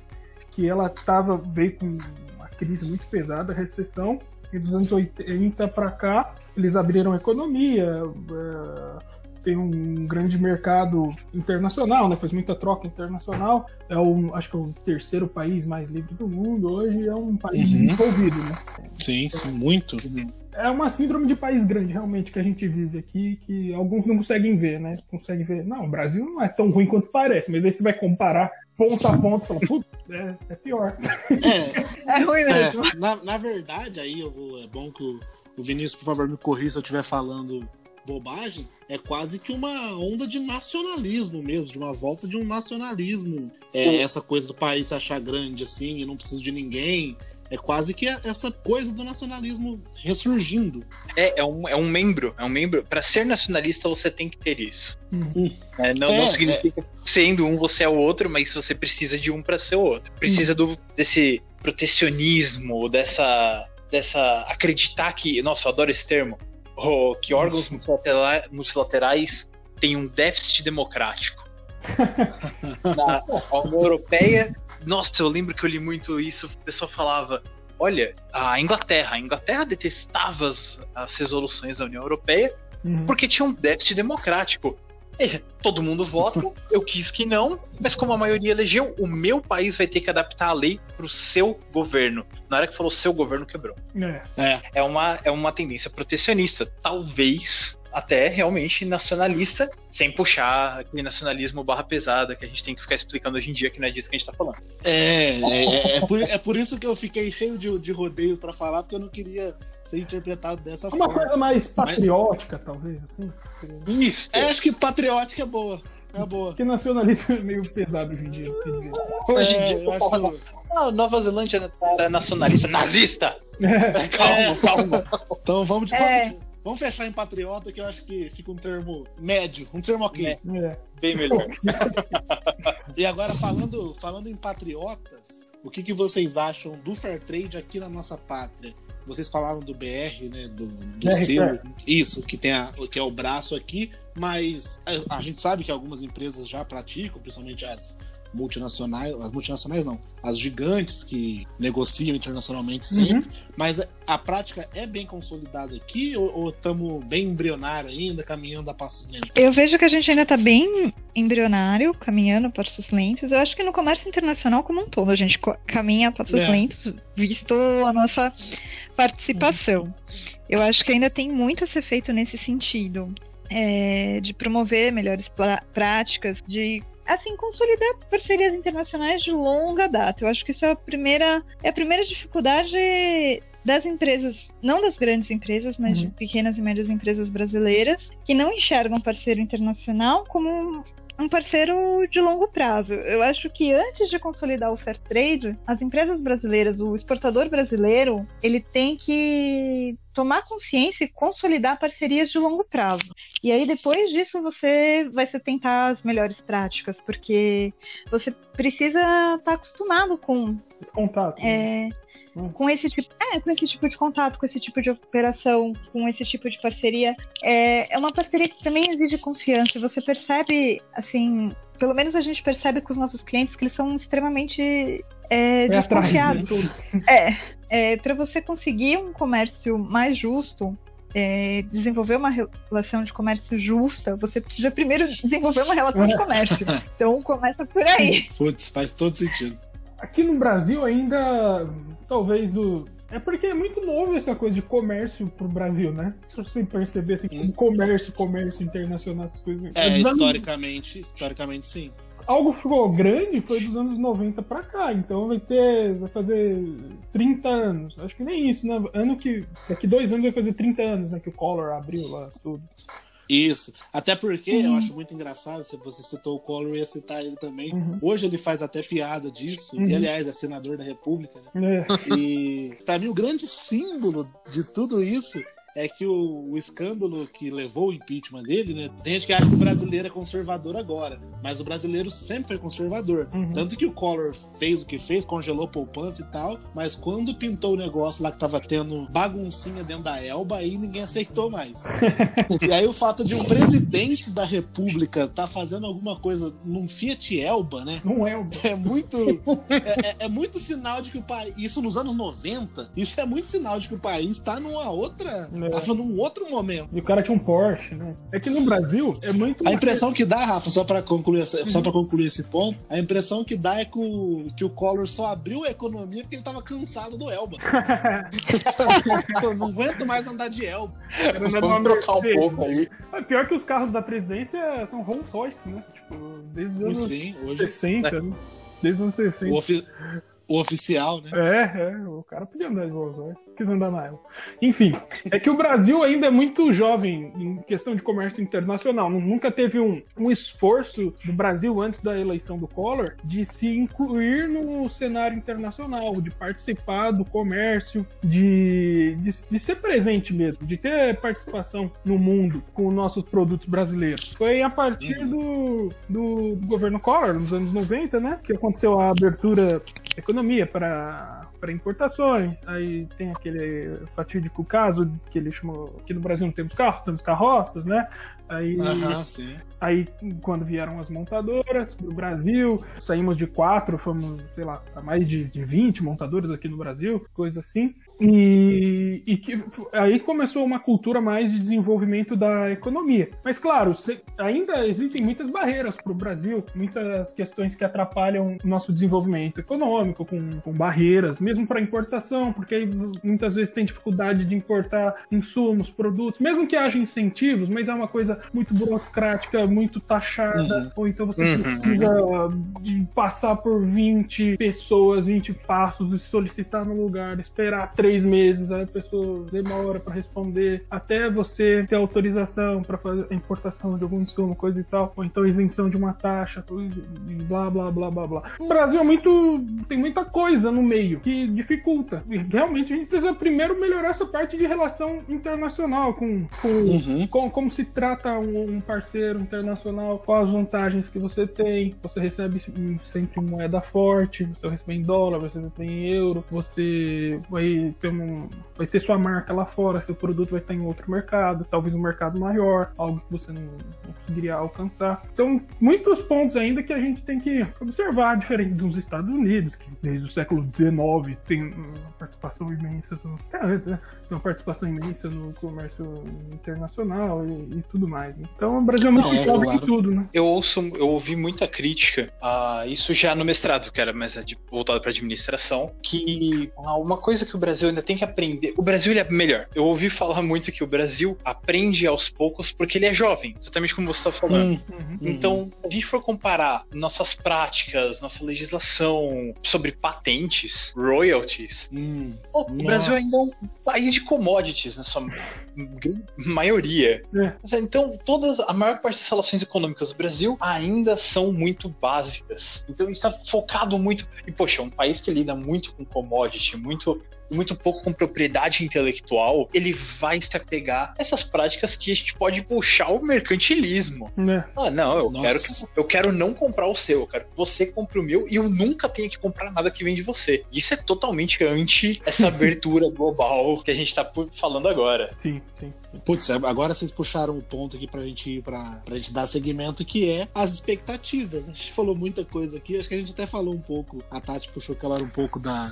Que ela tava, veio com uma crise muito pesada, recessão, e dos anos 80 para cá, eles abriram a economia, eh, tem um grande mercado internacional, né? Faz muita troca internacional. É o, acho que é o terceiro país mais livre do mundo hoje. É um país Uhum. desenvolvido, né? Sim, sim, muito. É uma síndrome de país grande, realmente, que a gente vive aqui, que alguns não conseguem ver, né? Conseguem ver. Não, o Brasil não é tão ruim quanto parece, mas aí você vai comparar ponto a ponto e fala, putz, é, é pior. É, É ruim mesmo. É, na, na verdade, aí eu vou. É bom que o, o Vinícius, por favor, me corrija se eu estiver falando bobagem. É quase que uma onda de nacionalismo mesmo, de uma volta de um nacionalismo. É, essa coisa do país se achar grande assim e não precisa de ninguém. É quase que essa coisa do nacionalismo ressurgindo. É, é um, é um membro, é um membro. Para ser nacionalista, você tem que ter isso. Uhum. É, não, É, não significa que sendo um você é o outro, mas você precisa de um para ser o outro. Precisa do, desse protecionismo, dessa, dessa acreditar que, nossa, eu adoro esse termo, oh, que órgãos multilatera- multilaterais têm um déficit democrático. Na a União Europeia, nossa, eu lembro que eu li muito isso, o pessoal falava, olha, a Inglaterra, a Inglaterra detestava as, as resoluções da União Europeia Uhum. porque tinha um déficit democrático. E todo mundo vota, eu quis que não, mas como a maioria elegeu, o meu país vai ter que adaptar a lei pro seu governo. Na hora que falou seu governo, quebrou. É. É. É uma, é uma tendência protecionista, talvez até realmente nacionalista, sem puxar aquele nacionalismo barra pesada que a gente tem que ficar explicando hoje em dia, que não é disso que a gente tá falando. É, é, é, por, é por isso que eu fiquei cheio de, de rodeios pra falar, porque eu não queria ser interpretado dessa Uma forma. coisa mais patriótica, talvez, assim. Isso. É, acho que patriótica é boa. É boa. Porque nacionalismo é meio pesado hoje em dia. Hoje em É, dia, eu acho fala, que- ah, Nova Zelândia era nacionalista, nazista! É. Calma, calma. Então vamos, de, É. vamos, vamos fechar em patriota, que eu acho que fica um termo médio, um termo ok. É. É. Bem melhor. E agora, falando, falando em patriotas, o que, que vocês acham do fair trade aqui na nossa pátria? Vocês falaram do BR, né? Do, do selo. Isso, que, tem a, que é o braço aqui, mas a, a gente sabe que algumas empresas já praticam, principalmente as multinacionais, as multinacionais não, as gigantes que negociam internacionalmente sempre, mas a, a prática é bem consolidada aqui ou estamos bem embrionário ainda, caminhando a passos lentos? Eu vejo que a gente ainda está bem embrionário, caminhando a passos lentos. Eu acho que no comércio internacional como um todo a gente caminha a passos É. lentos, visto a nossa participação. Eu acho que ainda tem muito a ser feito nesse sentido, é, de promover melhores práticas, de assim consolidar parcerias internacionais de longa data. Eu acho que isso é a primeira, é a primeira dificuldade das empresas, não das grandes empresas, mas de Uhum. pequenas e médias empresas brasileiras, que não enxergam parceiro internacional como um, parceiro de longo prazo. Eu acho que antes de consolidar o fair trade, as empresas brasileiras, o exportador brasileiro, ele tem que tomar consciência e consolidar parcerias de longo prazo. E aí depois disso você vai se tentar as melhores práticas, porque você precisa estar acostumado com Esse contato. né? É, Hum. com esse tipo, é, com esse tipo de contato, com esse tipo de operação, com esse tipo de parceria. É, é uma parceria que também exige confiança. Você percebe, assim, pelo menos a gente percebe com os nossos clientes que eles são extremamente é, É atrás, desconfiados. né? É, é para você conseguir um comércio mais justo. é, desenvolver uma relação de comércio justa, você precisa primeiro desenvolver uma relação de comércio. Então começa por aí. Putz, faz todo sentido. Aqui no Brasil ainda, talvez do. É porque é muito novo essa coisa de comércio pro Brasil, né? Se você perceber assim, como comércio, comércio internacional, essas coisas. É, anos- historicamente, historicamente sim. Algo ficou grande foi dos anos 90 pra cá, então vai ter. Vai fazer 30 anos. Acho que nem isso, né? Ano que. Daqui dois anos vai fazer 30 anos, né? Que o Collor abriu lá tudo. Isso. Até porque eu acho muito engraçado, se você citou o Collor, eu ia citar ele também. Uhum. Hoje ele faz até piada disso, Uhum. e aliás é senador da República, né? É. E pra mim o grande símbolo de tudo isso é que o, o escândalo que levou o impeachment dele, né? Tem gente que acha que o brasileiro é conservador agora, mas o brasileiro sempre foi conservador. Uhum. Tanto que o Collor fez o que fez, congelou poupança e tal, mas quando pintou o negócio lá que tava tendo baguncinha dentro da Elba, aí ninguém aceitou mais. e aí o fato de um presidente da república tá fazendo alguma coisa num Fiat Elba, né? É o. É muito. É, é- é muito sinal de que o país. Isso nos anos 90, isso é muito sinal de que o país tá numa outra. É. Tava num outro momento. E o cara tinha um Porsche, né? É que no Brasil é muito. A impressão que dá, Rafa, só pra concluir, essa- só pra concluir esse ponto, a impressão que dá é que o, que o Collor só abriu a economia porque ele tava cansado do Elba. Pô, não aguento mais andar de Elba. Vamos trocar um Mercedes. pouco aí. É pior que os carros da presidência são Rolls Royce, né? Tipo, desde os anos Sim, hoje 60, né? Desde os anos 60. o, ofi- o oficial, né? É, é, o cara podia andar de Rolls Royce, quis andar na ela. Enfim, é que o Brasil ainda é muito jovem em questão de comércio internacional. Nu- Nunca teve um, um esforço do Brasil antes da eleição do Collor de se incluir no cenário internacional, de participar do comércio, de, de, de ser presente mesmo, de ter participação no mundo com nossos produtos brasileiros. Foi a partir do, do, do governo Collor, nos anos 90, né, que aconteceu a abertura econômica economia para para importações. Aí tem aquele fatídico caso que ele chamou que no Brasil não temos carro, temos carroças, né? Aí, sim. aí quando vieram as montadoras do Brasil, saímos de quatro, fomos, sei lá, a mais de, de 20 montadoras aqui no Brasil, coisa assim. E, e que, aí começou uma cultura mais de desenvolvimento da economia. Mas claro, se, ainda existem muitas barreiras para o Brasil, muitas questões que atrapalham o nosso desenvolvimento econômico, com, com barreiras, mesmo para importação, porque aí muitas vezes tem dificuldade de importar insumos, produtos, mesmo que haja incentivos, mas é uma coisa muito burocrática, muito taxada, uhum. ou então você uhum. precisa de passar por 20 pessoas, 20 passos e solicitar no lugar, esperar três meses, aí a pessoa demora para responder, até você ter autorização para fazer a importação de algum insumo, coisa e tal, ou então isenção de uma taxa, blá blá blá blá blá. O Brasil é muito. tem muita coisa no meio que dificulta. E realmente a gente precisa primeiro melhorar essa parte de relação internacional com, com, uhum. com como se trata um, parceiro internacional, quais as vantagens que você tem. Você recebe sempre em moeda forte, você recebe em dólar, você recebe em euro, você vai ter, um, vai ter sua marca lá fora, seu produto vai estar em outro mercado, talvez um mercado maior, algo que você não, não conseguiria alcançar. Então, muitos pontos ainda que a gente tem que observar, diferente dos Estados Unidos, que desde o século XIX tem uma participação imensa, do, até antes, né? Uma participação imensa no comércio internacional e, e tudo mais. Né? Então o Brasil é muito é, claro. em tudo, né? Eu ouço, eu ouvi muita crítica a isso já no mestrado, que era mais voltado para administração, que uma coisa que o Brasil ainda tem que aprender. O Brasil ele é melhor. Eu ouvi falar muito que o Brasil aprende aos poucos porque ele é jovem, exatamente como você está falando. Uhum. Então, se a gente for comparar nossas práticas, nossa legislação sobre patentes, royalties, hum. o Brasil ainda é um país de commodities, na sua maioria. É. Então, então, todas, a maior parte das relações econômicas do Brasil ainda são muito básicas. Então, está focado muito. E, poxa, um país que lida muito com commodity, muito muito pouco com propriedade intelectual, ele vai se apegar a essas práticas que a gente pode puxar o mercantilismo. É. Ah, não, eu quero, eu quero não comprar o seu, eu quero que você compre o meu e eu nunca tenha que comprar nada que vem de você. Isso é totalmente anti essa abertura global que a gente tá falando agora. Sim, sim. Putz, agora vocês puxaram um ponto aqui pra gente ir pra, pra gente dar segmento, que é as expectativas. A gente falou muita coisa aqui, acho que a gente até falou um pouco, a Tati puxou aquela um pouco da,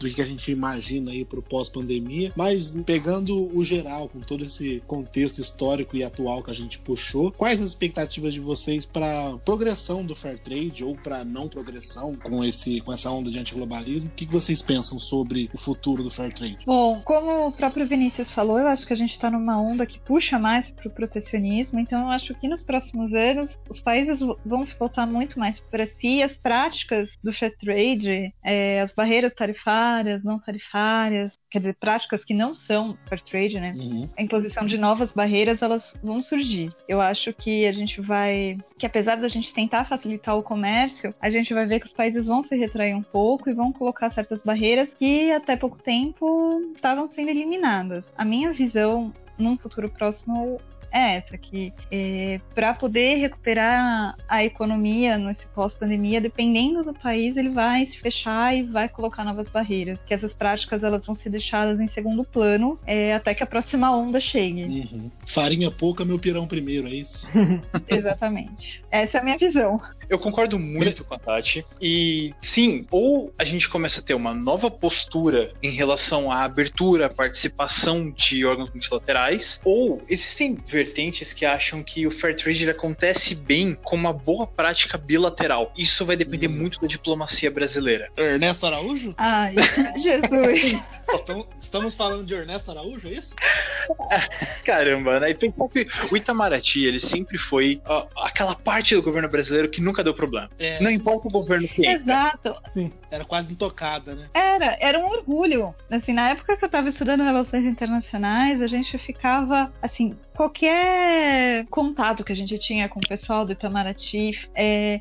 do que a gente imagina aí pro pós-pandemia, mas pegando o geral, com todo esse contexto histórico e atual que a gente puxou, quais as expectativas de vocês para progressão do fair trade ou para não progressão com esse com essa onda de antiglobalismo? O que, que vocês pensam sobre o futuro do fair trade? Bom, como o próprio Vinícius falou, eu acho que a gente está numa onda que puxa mais para o protecionismo, então eu acho que nos próximos anos os países vão se voltar muito mais para si, as práticas do fair trade, é, as barreiras tarifárias tarifárias, não tarifárias, quer dizer, práticas que não são fair trade, né? Uhum. A imposição de novas barreiras, elas vão surgir. Eu acho que a gente vai, que apesar da gente tentar facilitar o comércio, a gente vai ver que os países vão se retrair um pouco e vão colocar certas barreiras que até pouco tempo estavam sendo eliminadas. A minha visão num futuro próximo é essa, que é, para poder recuperar a economia nesse pós-pandemia, dependendo do país, ele vai se fechar e vai colocar novas barreiras. Que essas práticas elas vão ser deixadas em segundo plano é, até que a próxima onda chegue. Uhum. Farinha pouca, meu pirão primeiro, é isso? Exatamente. Essa é a minha visão. Eu concordo muito com a Tati. E sim, ou a gente começa a ter uma nova postura em relação à abertura, à participação de órgãos multilaterais, ou existem vertentes que acham que o fair trade ele acontece bem com uma boa prática bilateral. Isso vai depender hum. muito da diplomacia brasileira. Ernesto Araújo? Ai, Jesus. Estamos falando de Ernesto Araújo, é isso? Caramba, né? E pensar que o Itamaraty, ele sempre foi ó, aquela parte do governo brasileiro que nunca deu problema. É. Não importa o governo que Exato. Sim. Era quase intocada, né? Era, era um orgulho. Assim, na época que eu tava estudando relações internacionais, a gente ficava, assim, qualquer contato que a gente tinha com o pessoal do Itamaraty é,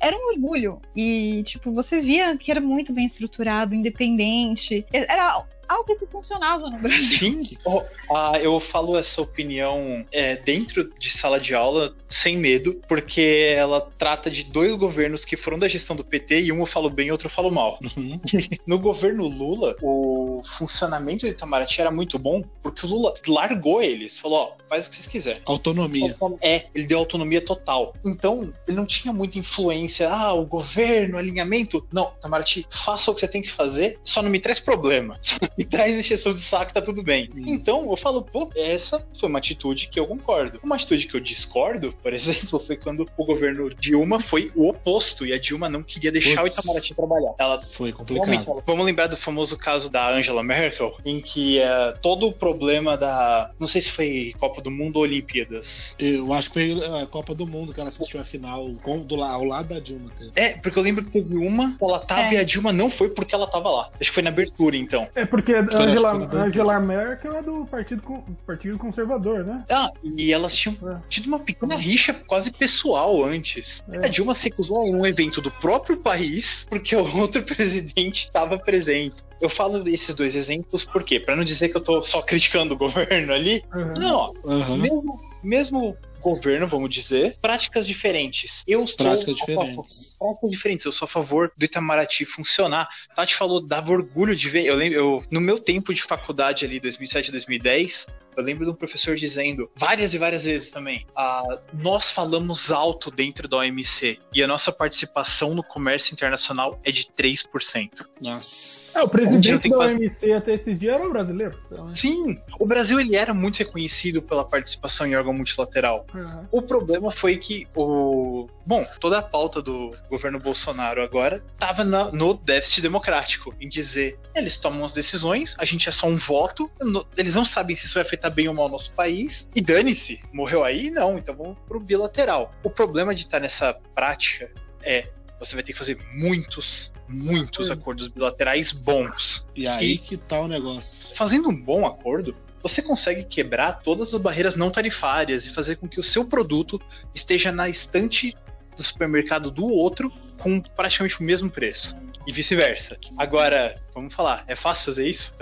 era um orgulho. E, tipo, você via que era muito bem estruturado, independente. Era algo que funcionava no Brasil. Sim, oh, ah, eu falo essa opinião é, dentro de sala de aula sem medo, porque ela trata de dois governos que foram da gestão do PT e um eu falo bem e outro eu falo mal. Uhum. No governo Lula, o funcionamento do Itamaraty era muito bom, porque o Lula largou eles, falou, ó, faz o que vocês quiserem. Autonomia. É, ele deu autonomia total. Então, ele não tinha muita influência. Ah, o governo, alinhamento. Não, Itamaraty, faça o que você tem que fazer, só não me traz problema. Só não me traz encheção de saco, tá tudo bem. Hum. Então, eu falo, pô, essa foi uma atitude que eu concordo. Uma atitude que eu discordo, por exemplo, foi quando o governo Dilma foi o oposto e a Dilma não queria deixar Putz. o Itamaraty trabalhar. Ela Foi complicado. vamos lembrar do famoso caso da Angela Merkel, em que eh, todo o problema da. Não sei se foi Copa do Mundo ou Olimpíadas. Eu acho que foi a Copa do Mundo que ela assistiu a final com, do, ao lado da Dilma. Teve. É, porque eu lembro que teve uma, ela tava É. e a Dilma não foi porque ela tava lá. Acho que foi na abertura, então. É porque a Angela. Angela Merkel é do Partido, Partido Conservador, né? Ah, e elas tinham É. tido uma pequena rixa quase pessoal antes. É. A Dilma se recusou em um evento do próprio país porque o outro presidente estava presente. Eu falo desses dois exemplos porque, Pra não dizer que eu tô só criticando o governo ali, Uhum. não, ó, Aham. mesmo, mesmo governo, vamos dizer, práticas diferentes. Eu sou Práticas a favor- diferentes. práticas diferentes. Eu sou a favor do Itamaraty funcionar. Tati falou, dava orgulho de ver. Eu lembro, eu, no meu tempo de faculdade ali, 2007, 2010, eu lembro de um professor dizendo, várias e várias vezes também, ah, nós falamos alto dentro da OMC e a nossa participação no comércio internacional é de 3%. Nossa. É, o presidente tem da quase- OMC até esses dias era o brasileiro. Então, é. Sim, o Brasil ele era muito reconhecido pela participação em órgão multilateral. Uhum. O problema foi que o. Bom, toda a pauta do governo Bolsonaro agora estava no déficit democrático, em dizer eles tomam as decisões, a gente é só um voto, eles não sabem se isso vai afetar bem ou mal o nosso país, e dane-se, morreu aí? Não, então vamos pro bilateral. O problema de estar nessa prática é. Você vai ter que fazer muitos, muitos Hum. acordos bilaterais bons. E aí E- que tá o negócio. Fazendo um bom acordo, você consegue quebrar todas as barreiras não tarifárias e fazer com que o seu produto esteja na estante do supermercado do outro com praticamente o mesmo preço. E vice-versa. Agora, vamos falar, é fácil fazer isso?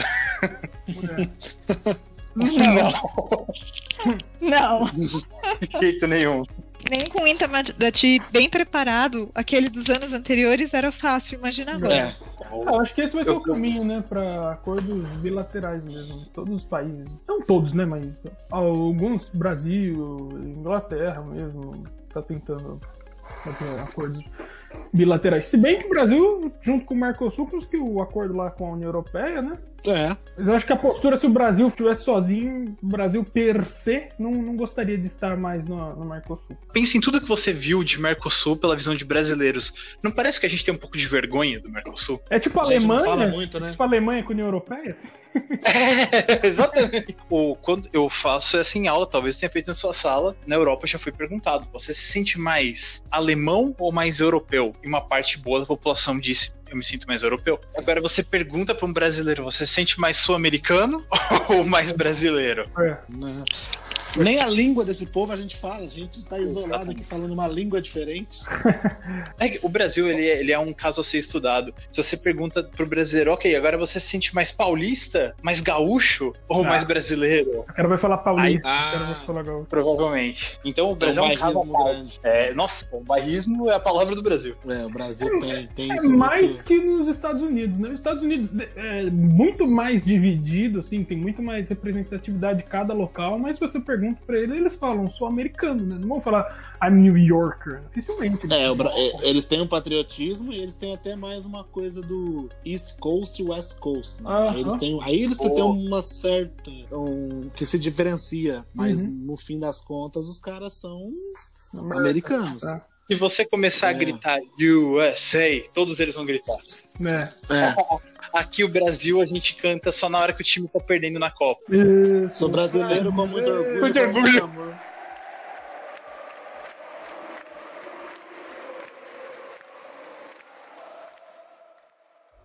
Não. Não. De jeito nenhum. Nem com o Itamaraty bem preparado, aquele dos anos anteriores era fácil, imagina agora. É. Ah, eu acho que esse vai ser Eu- o caminho, né, pra acordos bilaterais mesmo. Todos os países. Não todos, né, mas alguns, Brasil, Inglaterra mesmo, tá tentando acordos bilaterais. Se bem que o Brasil, junto com o Mercosul, conseguiu o acordo lá com a União Europeia, né? É. Eu acho que a postura, se o Brasil estivesse sozinho, o Brasil per se, não, não gostaria de estar mais no, no Mercosul. Pense em tudo que você viu de Mercosul pela visão de brasileiros. Não parece que a gente tem um pouco de vergonha do Mercosul? É tipo a Alemanha, fala muito, né? tipo a Alemanha com a União Europeia, assim. É, exatamente. O, quando eu faço essa em aula, talvez tenha feito na sua sala, na Europa já foi perguntado: você se sente mais alemão ou mais europeu? E uma parte boa da população disse: eu me sinto mais europeu. Agora você pergunta para um brasileiro: você se sente mais sul-americano ou mais brasileiro? É. Nem a língua desse povo a gente fala. A gente tá isolado Exatamente. aqui falando uma língua diferente. É que o Brasil ele é, ele é um caso a ser estudado. Se você pergunta pro brasileiro, ok, agora você se sente mais paulista, mais gaúcho ou Ah. mais brasileiro? O cara vai falar paulista, Aí- o cara vai Ah. falar gaúcho. Provavelmente. Então o É um Brasil é um caso a bairrismo parte. grande. É, nossa, o bairrismo é a palavra do Brasil. É, o Brasil tem, tem É isso. mais que nos Estados Unidos, né? Os Estados Unidos é muito mais dividido, assim, tem muito mais representatividade de cada local, mas se você pergunta pra eles, eles falam, sou americano, né? Não vão falar I'm New Yorker, dificilmente. É, o Bra- é, eles têm um patriotismo e eles têm até mais uma coisa do East Coast e West Coast. Né? Aí eles têm, aí eles Boa. têm uma certa. Um, que se diferencia, mas Uhum. no fim das contas os caras são americanos. É. Se você começar a É. gritar USA, todos eles vão gritar. né? É, Aqui o Brasil a gente canta só na hora que o time tá perdendo na Copa. Sou brasileiro com muito orgulho. Muito com orgulho.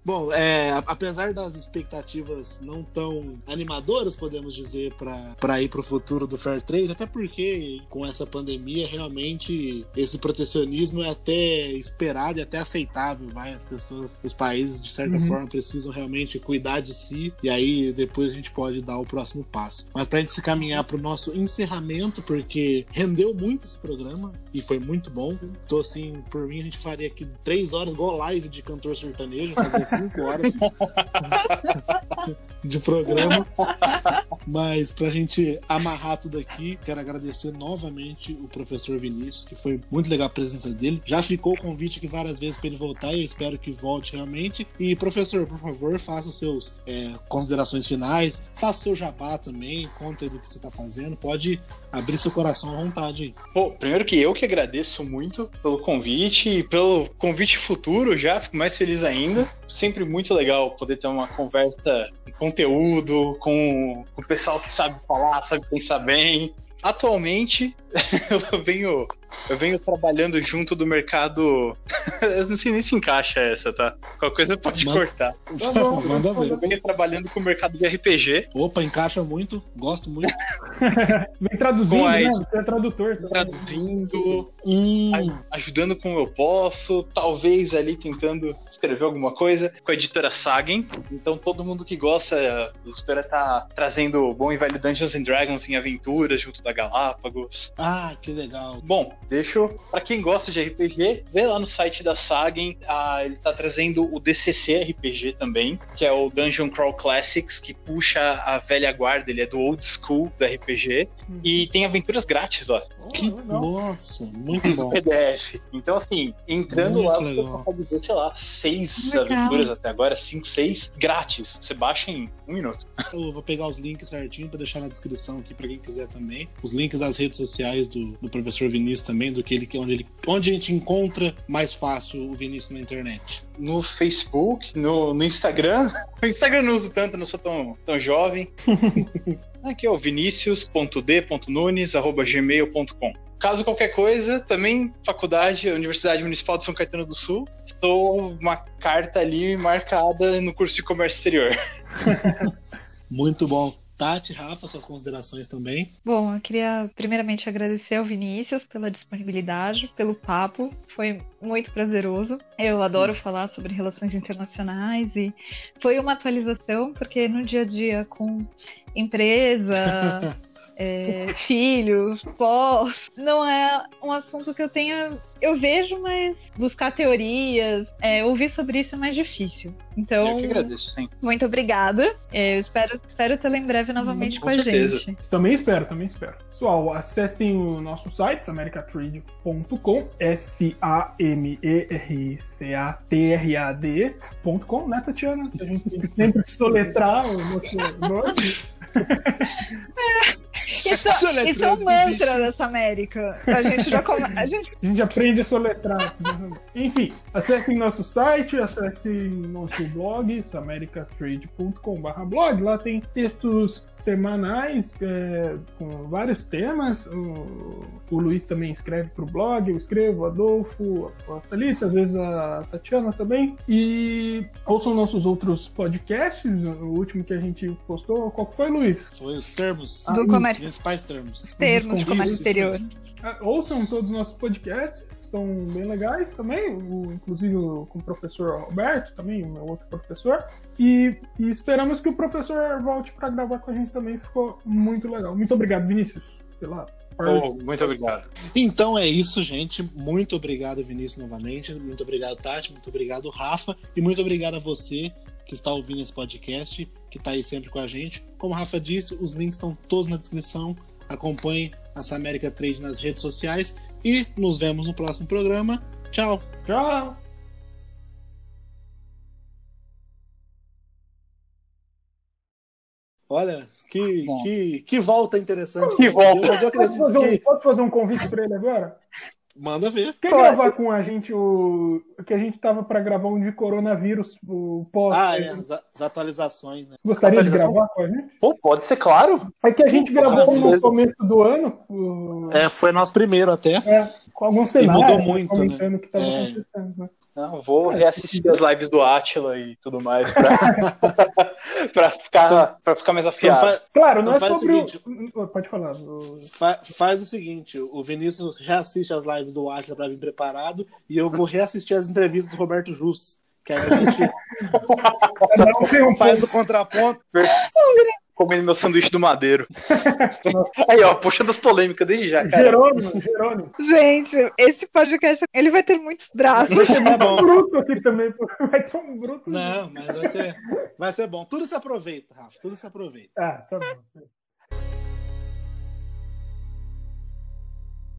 Bom, é, apesar das expectativas não tão animadoras, podemos dizer, para ir para o futuro do Fair Trade, até porque com essa pandemia, realmente esse protecionismo é até esperado e até aceitável. Vai? As pessoas, os países, de certa uhum. forma, precisam realmente cuidar de si e aí depois a gente pode dar o próximo passo. Mas para a gente se caminhar para o nosso encerramento, porque rendeu muito esse programa e foi muito bom. Tô assim, por mim, a gente faria aqui três horas igual live de cantor sertanejo, fazer cinco horas de programa. Mas pra gente amarrar tudo aqui, quero agradecer novamente o professor Vinícius, que foi muito legal a presença dele. Já ficou o convite aqui várias vezes para ele voltar e eu espero que volte realmente. E, professor, por favor, faça os seus é, considerações finais, faça seu jabá também, conta do que você tá fazendo, pode abrir seu coração à vontade aí. Bom, primeiro que eu que agradeço muito pelo convite e pelo convite futuro já, fico mais feliz ainda. Sempre muito legal poder ter uma conversa conteúdo, com, com o pessoal que sabe falar, sabe pensar bem. Atualmente, eu venho eu venho trabalhando junto do mercado. eu não sei nem se encaixa essa, tá? Qualquer coisa pode Manda... cortar. Tá bom, Manda ver. Eu venho trabalhando com o mercado de RPG. Opa, encaixa muito, gosto muito. Vem traduzindo, né? Você é tradutor. Tá? Traduzindo, hum. ajudando como eu posso, talvez ali tentando escrever alguma coisa com a editora Sagen. Então todo mundo que gosta, a editora tá trazendo bom e velho Dungeons and Dragons em aventuras junto da Galápagos. Ah, que legal. Bom, deixo para quem gosta de RPG, vê lá no site da Sagen, ah, ele tá trazendo o DCC RPG também, que é o Dungeon Crawl Classics, que puxa a velha guarda, ele é do old school do RPG uhum. e tem aventuras grátis lá. Que, nossa, muito bom. PDF. Então assim, entrando muito lá, legal. você pode ver, sei lá, seis legal. aventuras até agora, cinco, seis grátis. Você baixa em um minuto. Eu vou pegar os links certinho para deixar na descrição aqui para quem quiser também. Os links das redes sociais do, do professor Vinícius também, do que ele onde ele onde a gente encontra mais fácil o Vinícius na internet. No Facebook, no, no Instagram. O Instagram não uso tanto, não sou tão, tão jovem. Aqui é o vinicius.d.nunes.gmail.com. Caso qualquer coisa, também faculdade, Universidade Municipal de São Caetano do Sul. Estou uma carta ali marcada no curso de comércio exterior. Muito bom. Tati, Rafa, suas considerações também. Bom, eu queria primeiramente agradecer ao Vinícius pela disponibilidade, pelo papo. Foi muito prazeroso. Eu adoro falar sobre relações internacionais e foi uma atualização, porque no dia a dia com empresa. É, filhos, pós, não é um assunto que eu tenha. Eu vejo, mas buscar teorias, é, ouvir sobre isso é mais difícil. Então. Eu que agradeço, sim. Muito obrigada. É, eu espero, espero tê-la em breve novamente com, com a gente. Também espero, também espero. Pessoal, acessem o nosso site, americatrade.com, S-A-M-E-R-C-A-T-R-A-D.com, né, Tatiana? A gente tem sempre soletrar o nosso nome. Isso, isso é um mantra dessa América. A gente já come... a, gente... a gente aprende a soletrar. Enfim, acesse nosso site, acesse nosso blog, americatrade.com.br blog. Lá tem textos semanais é, com vários temas. O, o Luiz também escreve para o blog, eu escrevo, o Adolfo, a Thalita, às vezes a Tatiana também. E ouçam nossos outros podcasts. O último que a gente postou, qual foi, Luiz? Foi os termos. Do comércio principais termos. Termos de comércio exterior. Ah, ouçam todos os nossos podcasts, estão bem legais também, o, inclusive com o professor Roberto, também, o meu outro professor. E, e esperamos que o professor volte para gravar com a gente também, ficou muito legal. Muito obrigado, Vinícius, pela Oh, muito obrigado. Então é isso, gente. Muito obrigado, Vinícius, novamente. Muito obrigado, Tati. Muito obrigado, Rafa. E muito obrigado a você que está ouvindo esse podcast, que está aí sempre com a gente. Como a Rafa disse, os links estão todos na descrição. Acompanhe a América Trade nas redes sociais e nos vemos no próximo programa. Tchau. Tchau. Olha, que, que, que volta interessante. Que volta. Mas eu pode, fazer um, pode fazer um convite para ele agora? Manda ver. Quer Pode. gravar com a gente o que a gente tava para gravar um de coronavírus o pós? Ah, é, as, as atualizações, né? Gostaria de gravar com a gente? Pô, pode ser claro. É que a gente gravou no começo do ano. O... É, foi nosso primeiro até. É, com alguns cenários. E mudou muito, né? O que tava é. acontecendo, né? Não, vou reassistir as lives do Atila e tudo mais pra, pra, ficar, pra ficar mais Então, afiado. fa- Claro, não Então é faz o sobre seguinte. o... Pode falar. o- fa- faz o seguinte: o Vinícius reassiste as lives do Atila pra vir preparado e eu vou reassistir as entrevistas do Roberto Justus. Que aí a gente faz o contraponto. Comendo meu sanduíche do madeiro. Aí, ó, puxando as polêmicas desde já, cara. Jerônimo, Jerônimo. Gente, esse podcast ele vai ter muitos braços. Vai ter É muito bom. bruto aqui também. pô. Vai ter um bruto. Não, mas vai ser, vai ser bom. Tudo se aproveita, Rafa. Tudo se aproveita. Ah, tá bom.